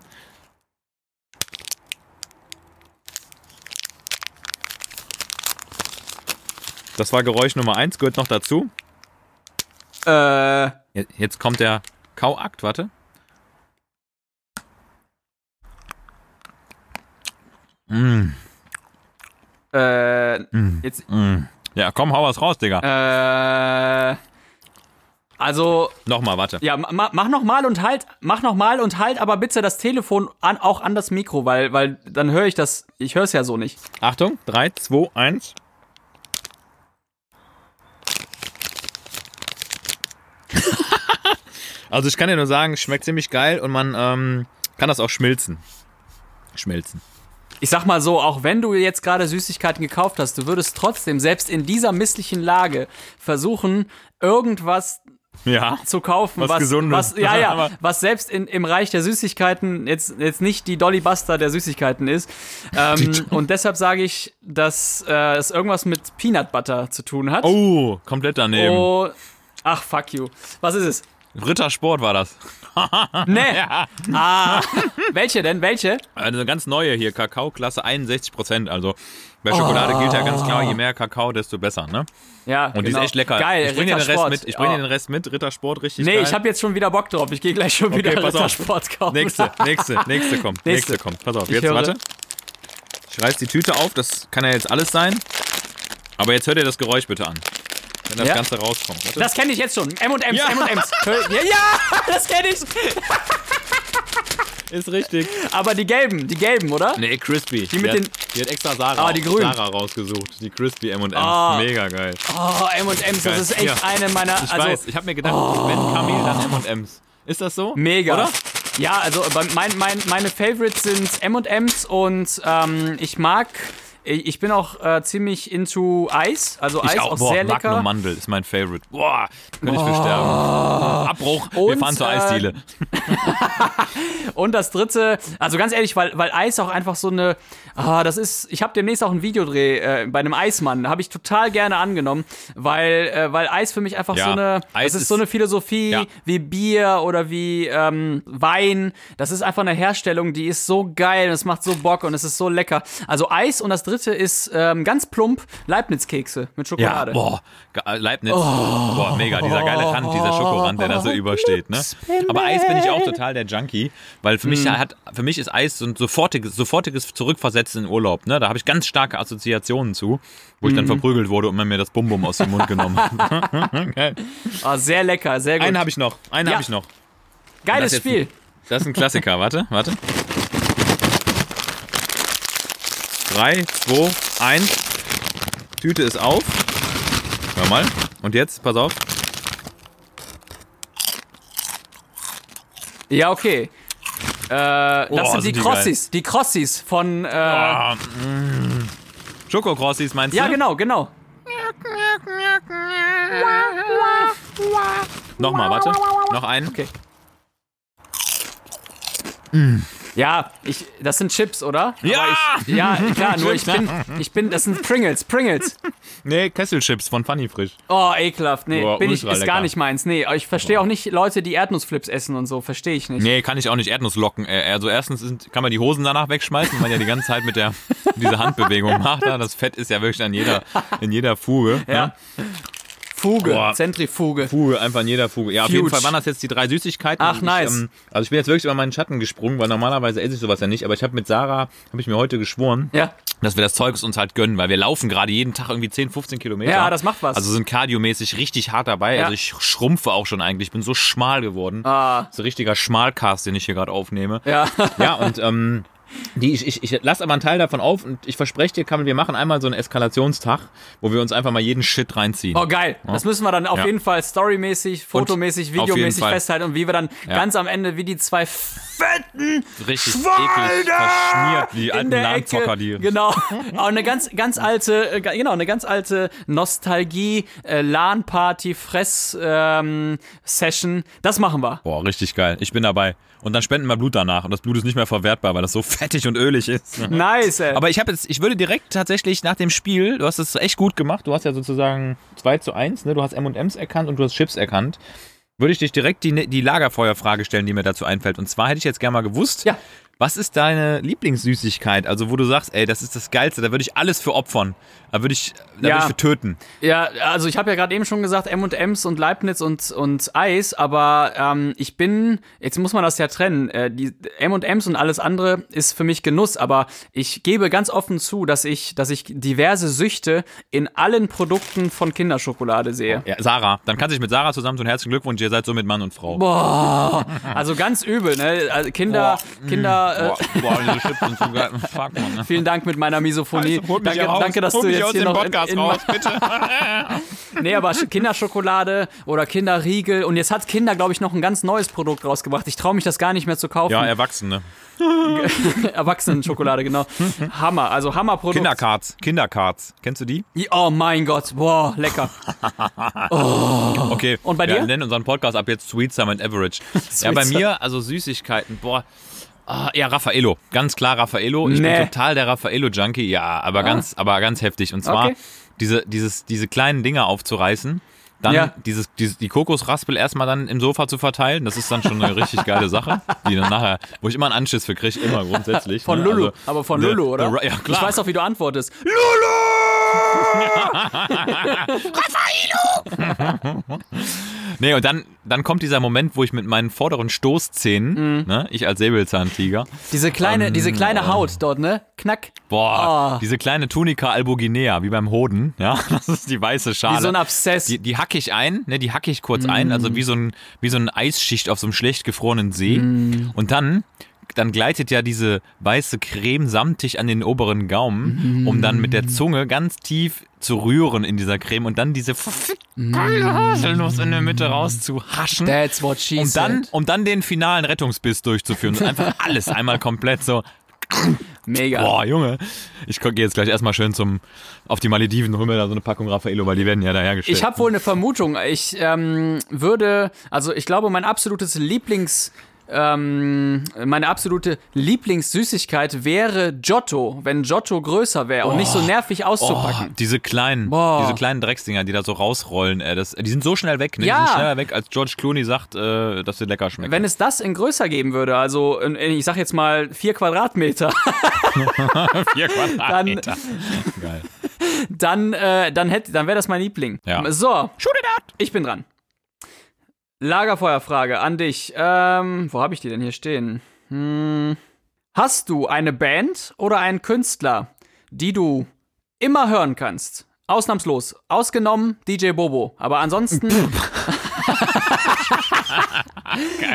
Das war Geräusch Nummer 1, gehört noch dazu. Äh, Je- Jetzt kommt der Kauakt, warte. Mm, äh, mm, jetzt, mm. Ja, komm, hau was raus, Digga. äh, also, Nochmal, warte. ja, ma, mach noch mal und halt, mach noch mal und halt aber bitte das Telefon an, auch an das Mikro, weil, weil dann höre ich das, ich höre es ja so nicht. Achtung, 3, 2, 1. also ich kann dir nur sagen, schmeckt ziemlich geil und man ähm, kann das auch schmilzen. Schmelzen. Ich sag mal so, auch wenn du jetzt gerade Süßigkeiten gekauft hast, du würdest trotzdem, selbst in dieser misslichen Lage, versuchen, irgendwas Ja. zu kaufen, Was was, Gesundes. was ja, ja, was selbst in, im Reich der Süßigkeiten jetzt, jetzt nicht die Dolly Buster der Süßigkeiten ist. Ähm, und deshalb sage ich, dass äh, es irgendwas mit Peanut Butter zu tun hat. Oh, komplett daneben. Oh, ach, fuck you. Was ist es? Rittersport war das. Nee. Ja. Ah, welche denn? Welche? Eine ganz neue hier, Kakao-Klasse 61%. Also bei Schokolade gilt ja ganz klar, je mehr Kakao, desto besser, ne? Ja, Und die genau. ist echt lecker. Geil, ich bring dir den Rest mit. Ich bring Oh. dir den Rest mit. Rittersport richtig Nee, geil. ich habe jetzt schon wieder Bock drauf. Ich gehe gleich schon wieder pass auf. Rittersport kaufen. Nächste, nächste, nächste kommt. Nächste. Nächste kommt. Pass auf, jetzt warte. Ich reiß die Tüte auf, das kann ja jetzt alles sein. Aber jetzt hört ihr das Geräusch bitte an. Wenn das Ja. Ganze rauskommt. Warte. Das kenne ich jetzt schon. M&M's, Ja. M&M's. Ja, ja, das kenne ich. ist richtig. Aber die gelben, die gelben, oder? Nee, Crispy. Die, mit hat, den- die hat extra Sarah, Ah, die grünen. Sarah rausgesucht. Die Crispy M&M's. Ah. Mega geil. Oh, M&M's, das ist echt Ja. eine meiner, Ich also weiß, ich habe mir gedacht, wenn Kamel, dann M&M's. Ist das so? mega. Oder? Ja, also mein, mein, meine Favorites sind M&M's und ähm, ich mag, ich bin auch äh, ziemlich into Eis, also Eis Ich auch, auch. Boah, sehr Magnum lecker. Mandel ist mein Favorite. Boah, könnte ich für sterben. Abbruch. Wir Und, fahren zur äh, Eisdiele. Und das dritte, also ganz ehrlich, weil, weil Eis auch einfach so eine, ah, das ist, ich habe demnächst auch einen Videodreh äh, bei einem Eismann, habe ich total gerne angenommen, weil, äh, weil Eis für mich einfach Ja, so eine, Eis das ist, ist- so eine Philosophie Ja. wie Bier oder wie ähm, Wein. Das ist einfach eine Herstellung, die ist so geil und es macht so Bock und es ist so lecker. Also Eis und das dritte ist ähm, ganz plump Leibniz-Kekse mit Ja, Schokolade. boah, ge- Leibniz. Boah, mega, dieser geile Rand, dieser Schokorand, der da so übersteht, ne? Aber Eis bin ich auch total der Junkie, weil für mich Mhm. hat, für mich ist Eis so ein sofortiges, sofortiges Zurückversetzen in Urlaub, ne? Da habe ich ganz starke Assoziationen zu, wo ich Mhm. dann verprügelt wurde und man mir das Bum-Bum aus dem Mund genommen hat. Geil. Ah, sehr lecker, sehr gut. Einen habe ich noch, einen Ja. habe ich noch. Geiles das Spiel. Das ist ein Klassiker, warte, warte. 3, 2, 1. Tüte ist auf. Hör mal. Und jetzt, pass auf. Ja, okay. Äh, das Oh, sind die sind die. Die Crossis von. Äh, Ah, mm. Schokokrossis meinst ja, du? genau, genau. Nochmal, warte. Noch einen. Okay. Ja, ich, das sind Chips, oder? Ja! Ich, ja, klar, nur ich bin, ich bin, das sind Pringles, Pringles. Nee, Kesselchips von Funny Frisch. Oh, ekelhaft. Nee, Boah, bin ich, ist gar nicht meins. Nee, ich verstehe auch nicht Leute, die Erdnussflips essen und so. Verstehe ich nicht. Nee, kann ich auch nicht Erdnusslocken. Also erstens sind, kann man die Hosen danach wegschmeißen, weil man ja die ganze Zeit mit der diese Handbewegung macht. Da. Das Fett ist ja wirklich an jeder, in jeder Fuge. ne? Fuge, Boah. Zentrifuge. Fuge, einfach in jeder Fuge. Ja, auf jeden Huge. Fall waren das jetzt die drei Süßigkeiten. Ach, nice. Ich, ähm, also ich bin jetzt wirklich über meinen Schatten gesprungen, weil normalerweise esse ich sowas ja nicht. Aber ich habe mit Sarah, habe ich mir heute geschworen, Ja. dass wir das Zeug uns halt gönnen, weil wir laufen gerade jeden Tag irgendwie 10, 15 Kilometer. Ja, das macht was. Also sind kardiomäßig richtig hart dabei. Ja. Also ich schrumpfe auch schon eigentlich. Ich bin so schmal geworden. Ah. So ein richtiger Schmalcast, den ich hier gerade aufnehme. Ja. Ja, und ähm, Die ich, ich, ich lasse aber einen Teil davon auf und ich verspreche dir, Kamil, wir machen einmal so einen Eskalationstag, wo wir uns einfach mal jeden Shit reinziehen. Oh, geil. Das müssen wir dann auf Ja. jeden Fall storymäßig, fotomäßig, videomäßig festhalten und wie wir dann Ja. ganz am Ende wie die zwei fetten Richtig Schweine eklig verschmiert, wie die alten Ecke. die. Genau. Auch eine ganz, ganz alte, äh, genau, eine ganz alte Nostalgie, äh, LAN-Party, Fress-Session. das machen wir. Boah, richtig geil. Ich bin dabei. Und dann spenden wir Blut danach. Und das Blut ist nicht mehr verwertbar, weil das so fettig und ölig ist. Nice, ey. Aber ich habe jetzt, ich würde direkt tatsächlich nach dem Spiel, du hast es echt gut gemacht, du hast ja sozusagen 2 zu 1, ne? Du hast M&M's erkannt und du hast Chips erkannt. Würde ich dich direkt die, die Lagerfeuerfrage stellen, die mir dazu einfällt. Und zwar hätte ich jetzt gerne mal gewusst, Ja. Was ist deine Lieblingssüßigkeit? Also, wo du sagst, ey, das ist das Geilste, da würde ich alles für opfern. Da würde ich, da Ja. würde ich für töten. Ja, also ich habe ja gerade eben schon gesagt, M&M's und Leibniz und, und Eis, aber ähm, ich bin, jetzt muss man das ja trennen, äh, die M&M's und alles andere ist für mich Genuss, aber ich gebe ganz offen zu, dass ich, dass ich diverse Süchte in allen Produkten von Kinderschokolade sehe. Ja, Sarah, dann kannst du dich mit Sarah zusammen tun. Herzlichen Glückwunsch, ihr seid so mit Mann und Frau. Boah, also ganz übel, ne? Also Kinder, Kinder, Boah, boah, diese Chips sind so geil. Fuck, man. äh, vielen Dank mit meiner Misophonie. Mich danke, raus. danke, dass du jetzt hier noch Podcast in, in, raus, bitte. Nee, aber Kinderschokolade oder Kinderriegel. Und jetzt hat Kinder, glaube ich, noch ein ganz neues Produkt rausgebracht. Ich traue mich das gar nicht mehr zu kaufen. Ja, Erwachsene. Erwachsenenschokolade, genau. Hammer, also Hammerprodukt. Kindercards. Kindercards. Kennst du die? Oh mein Gott, boah, lecker. Okay. Und bei Wir dir? nennen unseren Podcast ab jetzt Sweet Summer and Average. ja, bei mir, also Süßigkeiten, boah. Ah, ja, Raffaello. Ganz klar Raffaello. Ich Nee. bin total der Raffaello-Junkie. Ja, aber ganz, aber ganz heftig. Und zwar Okay. diese, dieses, diese kleinen Dinger aufzureißen. Dann Ja. dieses, dieses, die Kokosraspel erstmal dann im Sofa zu verteilen, das ist dann schon eine richtig geile Sache, die dann nachher, wo ich immer einen Anschiss für kriege, immer grundsätzlich. Von ne? Lulu, Also, aber von Lulu, oder? the- ja, klar. Ich weiß auch, wie du antwortest. Nee, und dann, dann kommt dieser Moment, wo ich mit meinen vorderen Stoßzähnen, ne, ich als Säbelzahntiger, Diese kleine, Ähm, diese kleine Haut dort, ne? Knack. boah, Oh. diese kleine Tunica albuginea, wie beim Hoden, ja, das ist die weiße Schale. Wie so ein Abszess. die, die hacke ich ein, ne, die hacke ich kurz ein, also wie so ein, wie so eine Eisschicht auf so einem schlecht gefrorenen See. Und dann, dann gleitet ja diese weiße Creme samtig an den oberen Gaumen, um dann mit der Zunge ganz tief zu rühren in dieser Creme und dann diese geile Haselnuss in der Mitte rauszuhaschen. That's what she Um dann, said. um dann den finalen Rettungsbiss durchzuführen und einfach alles einmal komplett so. Mega. Boah, Junge. Ich gehe jetzt gleich erstmal schön zum, auf die Malediven, hol mir da so eine Packung Raffaello, weil die werden ja dahergestellt. Ich habe wohl eine Vermutung. Ich ähm, würde, also ich glaube, mein absolutes Lieblings, ähm, meine absolute Lieblingssüßigkeit wäre Giotto, wenn Giotto größer wäre und nicht so nervig Oh, auszupacken. diese kleinen, Boah. diese kleinen Drecksdinger, die da so rausrollen, äh, das, die sind so schnell weg, ne? Ja. Die sind schneller weg, als George Clooney sagt, äh, dass sie lecker schmecken. Wenn es das in größer geben würde, also in, ich sag jetzt mal vier Quadratmeter, Vier Quadratmeter. Geil. dann, äh, dann, hätte, dann wäre das mein Liebling. Ja. So, Shoot it out! ich bin dran. Lagerfeuerfrage an dich. Ähm, wo habe ich die denn hier stehen? Hm. Hast du eine Band oder einen Künstler, die du immer hören kannst? Ausnahmslos. Ausgenommen DJ Bobo. Aber ansonsten.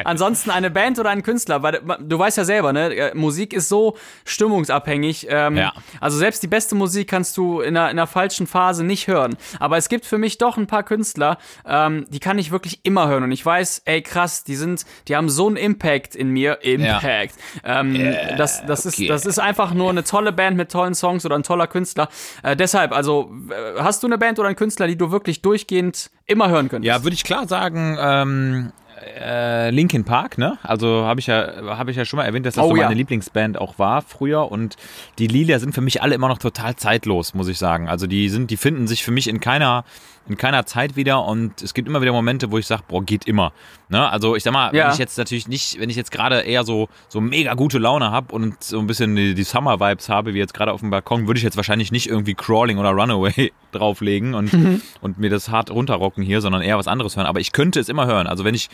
ansonsten eine Band oder ein Künstler, weil du weißt ja selber, ne? äh, Musik ist so stimmungsabhängig. Ähm, Ja. Also selbst die beste Musik kannst du in einer, in einer falschen Phase nicht hören. Aber es gibt für mich doch ein paar Künstler, ähm, die kann ich wirklich immer hören. Und ich weiß, ey krass, die sind, die haben so einen Impact in mir. Impact. Ähm, das, das, okay. ist, das ist einfach nur eine tolle Band mit tollen Songs oder ein toller Künstler. Äh, deshalb, also hast du eine Band oder einen Künstler, die du wirklich durchgehend immer hören könntest? Ja, würde ich klar sagen, ähm, äh, Linkin Park, ne? Also habe ich ja, habe ich ja schon mal erwähnt, dass das Oh so ja. meine Lieblingsband auch war früher und die Lieder sind für mich alle immer noch total zeitlos, muss ich sagen. Also die sind, die finden sich für mich in keiner in keiner Zeit wieder und es gibt immer wieder Momente, wo ich sage, boah, geht immer. Ne? Also ich sag mal, Ja. wenn ich jetzt natürlich nicht, wenn ich jetzt gerade eher so so mega gute Laune habe und so ein bisschen die, die Summer Vibes habe, wie jetzt gerade auf dem Balkon, würde ich jetzt wahrscheinlich nicht irgendwie Crawling oder Runaway drauflegen und und mir das hart runterrocken hier, sondern eher was anderes hören. Aber ich könnte es immer hören. Also wenn ich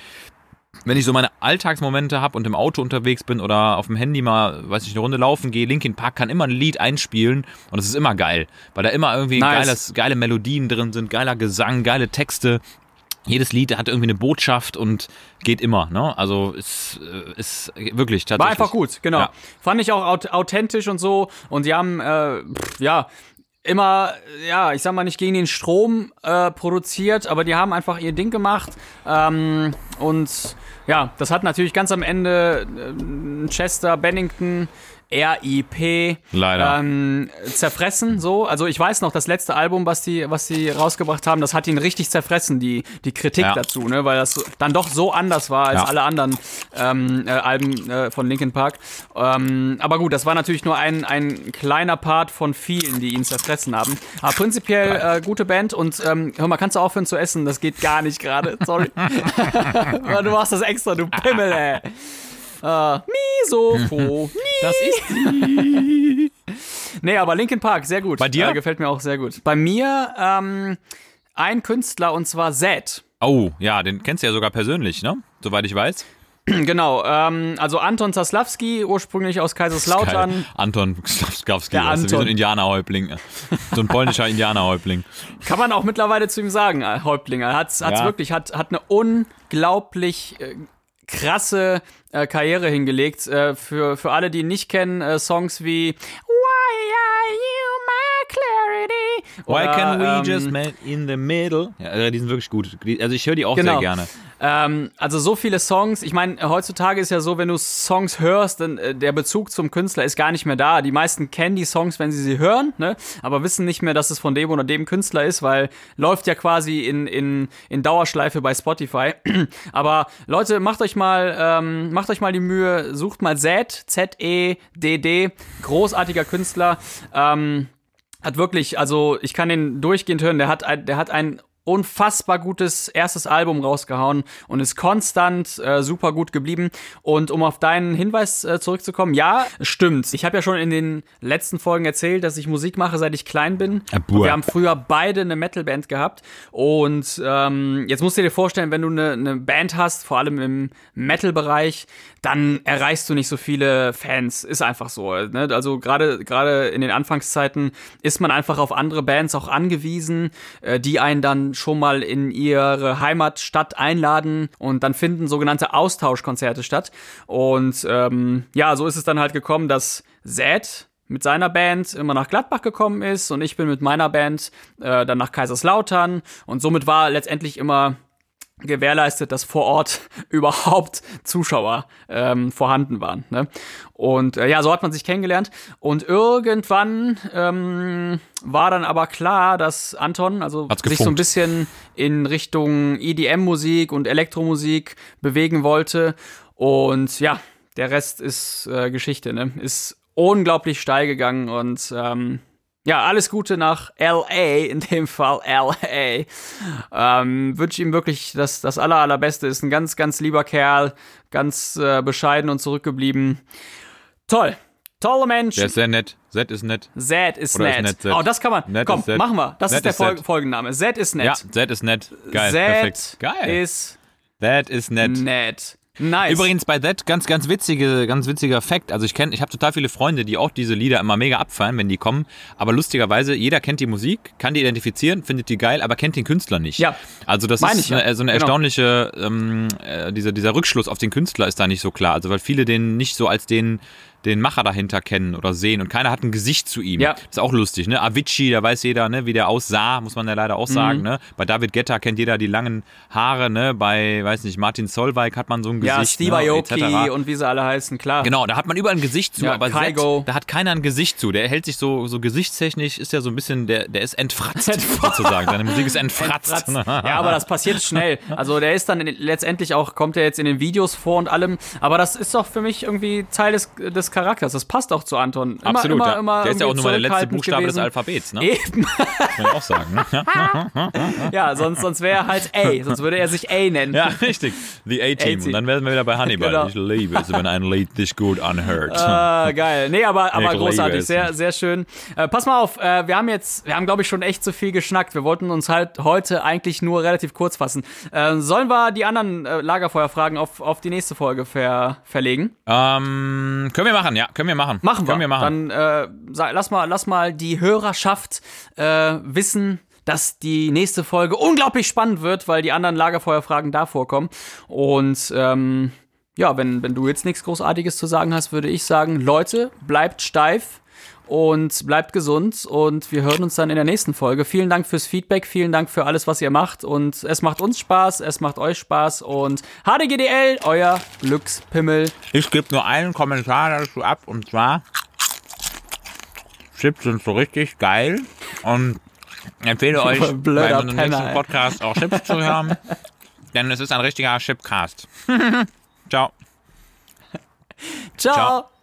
wenn ich so meine Alltagsmomente habe und im Auto unterwegs bin oder auf dem Handy mal, weiß ich, eine Runde laufen gehe, Linkin Park kann immer ein Lied einspielen und es ist immer geil, weil da immer irgendwie Nice. geiles, geile Melodien drin sind, geiler Gesang, geile Texte. jedes Lied hat irgendwie eine Botschaft und geht immer. Ne? Also ist, äh, ist wirklich tatsächlich. War einfach gut, genau. Ja. Fand ich auch aut- authentisch und so. Und die haben, äh, pff, ja, immer, ja, ich sag mal nicht gegen den Strom äh, produziert, aber die haben einfach ihr Ding gemacht. Ähm, und ja, das hat natürlich ganz am Ende äh, Chester Bennington. RIP Leider. Ähm, zerfressen so. Also ich weiß noch das letzte Album was die was die rausgebracht haben das hat ihn richtig zerfressen die die Kritik Ja. dazu ne weil das dann doch so anders war als Ja. alle anderen ähm, äh, Alben äh, von Linkin Park. Ähm, aber gut das war natürlich nur ein ein kleiner Part von vielen die ihn zerfressen haben. Aber prinzipiell äh, gute Band und ähm, hör mal kannst du aufhören zu essen? Das geht gar nicht gerade. Sorry. Du machst das extra du Pimmel ey äh, Misofo Das ist Nee, aber Linkin Park, sehr gut. Bei dir? Äh, gefällt mir auch sehr gut. Bei mir ähm, ein Künstler und zwar Zed. Oh, ja, den kennst du ja sogar persönlich, ne? Soweit ich weiß. genau, ähm, also Anton Zaslawski, ursprünglich aus Kaiserslautern. Anton Skawski, Der weißt du, wie so Anton. ein Indianerhäuptling. So ein polnischer Indianerhäuptling. Kann man auch mittlerweile zu ihm sagen, äh, Häuptling. Er hat's, hat's Ja. wirklich, hat, hat eine unglaublich äh, krasse äh, Karriere hingelegt. Äh, für, für alle, die ihn nicht kennen, äh, Songs wie Why are you my clarity? Why Oder, can we ähm, just meet in the middle? Ja, äh, die sind wirklich gut. Also ich höre die auch Genau. sehr gerne. Ähm, also so viele Songs. Ich meine, heutzutage ist ja so, wenn du Songs hörst, dann äh, der Bezug zum Künstler ist gar nicht mehr da. Die meisten kennen die Songs, wenn sie sie hören, ne? aber wissen nicht mehr, dass es von dem oder dem Künstler ist, weil läuft ja quasi in, in, in Dauerschleife bei Spotify. aber Leute, macht euch mal, ähm, macht euch mal die Mühe, sucht mal Z, Z-E-D-D, großartiger Künstler. Ähm, hat wirklich, also ich kann den durchgehend hören, der hat, ein- der hat ein unfassbar gutes erstes Album rausgehauen und ist konstant äh, super gut geblieben. Und um auf deinen Hinweis äh, zurückzukommen, ja, stimmt. Ich habe ja schon in den letzten Folgen erzählt, dass ich Musik mache, seit ich klein bin. Wir haben früher beide eine Metalband gehabt. Und ähm, jetzt musst du dir vorstellen, wenn du eine, eine Band hast, vor allem im Metal-Bereich, dann erreichst du nicht so viele Fans. Ist einfach so. Ne? Also gerade gerade in den Anfangszeiten ist man einfach auf andere Bands auch angewiesen, äh, die einen dann schon mal in ihre Heimatstadt einladen und dann finden sogenannte Austauschkonzerte statt. Und ähm, ja, so ist es dann halt gekommen, dass Zed mit seiner Band immer nach Gladbach gekommen ist und ich bin mit meiner Band äh, dann nach Kaiserslautern und somit war letztendlich immer gewährleistet, dass vor Ort überhaupt Zuschauer ähm, vorhanden waren. Ne? Und äh, ja, so hat man sich kennengelernt. Und irgendwann ähm, war dann aber klar, dass Anton also Hat's sich so ein gefunkt. bisschen in Richtung EDM-Musik und Elektromusik bewegen wollte. Und ja, der Rest ist äh, Geschichte. Ne? Ist unglaublich steil gegangen und ähm, ja, alles Gute nach LA, in dem Fall LA. Ähm, Wünsche ihm wirklich das, das aller, allerbeste. Ist ein ganz, ganz lieber Kerl, ganz äh, bescheiden und zurückgeblieben. Toll. Toller Mensch. Der ist sehr nett. Z ist nett. Zed ist Oder ist nett. nett Zed? Oh, das kann man. Nett Komm, ist Zed. machen wir. Das Nett ist der ist Fol Zed. Folgenname. Zed ist nett. Ja, Z ist nett. Geil, Zed perfekt. Geil. ist That ist nett. nett. Nice. Übrigens bei That ganz, ganz witzige, ganz witziger Fact. Also ich kenne, ich habe total viele Freunde, die auch diese Lieder immer mega abfallen, wenn die kommen. Aber lustigerweise, jeder kennt die Musik, kann die identifizieren, findet die geil, aber kennt den Künstler nicht. Ja. Also das Meine ist ich ja. so eine Genau. erstaunliche, ähm, äh, dieser, dieser Rückschluss auf den Künstler ist da nicht so klar. Also weil viele den nicht so als den den Macher dahinter kennen oder sehen und keiner hat ein Gesicht zu ihm. Ja. Ist auch lustig, ne? Avicii, da weiß jeder, ne, wie der aussah, muss man ja leider auch Mhm. sagen, ne? Bei David Guetta kennt jeder die langen Haare, ne? Bei, weiß nicht, Martin Solveig hat man so ein ja, Gesicht, Steve ne? Aoki etc. und wie sie alle heißen, klar. Genau, da hat man überall ein Gesicht zu, Ja, aber. Zed, da hat keiner ein Gesicht zu. Der hält sich so, so gesichtstechnisch, ist ja so ein bisschen, der, der ist entfratzt, Entfratzt. sozusagen. Seine Musik ist entfratzt. Fratz. Ja, aber das passiert schnell. Also der ist dann letztendlich auch, kommt er jetzt in den Videos vor und allem. Aber das ist doch für mich irgendwie Teil des, des Charakters. Das passt auch zu Anton. Immer, Absolut, immer, ja. immer der ist ja auch nur mal der letzte Buchstabe des gewesen. Alphabets, ne? Eben. Man ja auch sagen, ne? Ja, sonst, sonst wäre er halt A. Sonst würde er sich A nennen. ja richtig. The A-Team. Und dann werden wir wieder bei Hannibal. Genau. Ich liebe es, wenn ein Lied dich gut anhört. Ah, geil. Nee, aber, aber Ich großartig. Sehr, sehr schön. Äh, pass mal auf, äh, wir haben jetzt, wir haben, glaube ich, schon echt zu viel geschnackt. Wir wollten uns halt heute eigentlich nur relativ kurz fassen. Äh, sollen wir die anderen äh, Lagerfeuerfragen auf, auf die nächste Folge ver verlegen? Ähm, können wir machen, ja, können wir machen. Machen wir. Können wir machen. Dann äh, lass, mal, lass mal die Hörerschaft äh, wissen, dass die nächste Folge unglaublich spannend wird, weil die anderen Lagerfeuerfragen da vorkommen. Und ähm, ja, wenn, wenn du jetzt nichts Großartiges zu sagen hast, würde ich sagen, Leute, bleibt steif und bleibt gesund und wir hören uns dann in der nächsten Folge. Vielen Dank fürs Feedback, vielen Dank für alles, was ihr macht und es macht uns Spaß, es macht euch Spaß und HDGDL, euer Glückspimmel. Ich gebe nur einen Kommentar dazu ab und zwar Chips sind so richtig geil und empfehle euch bei unserem nächsten. Podcast auch Chips zu hören, denn es ist ein richtiger Chipcast. Ciao. Ciao. Ciao.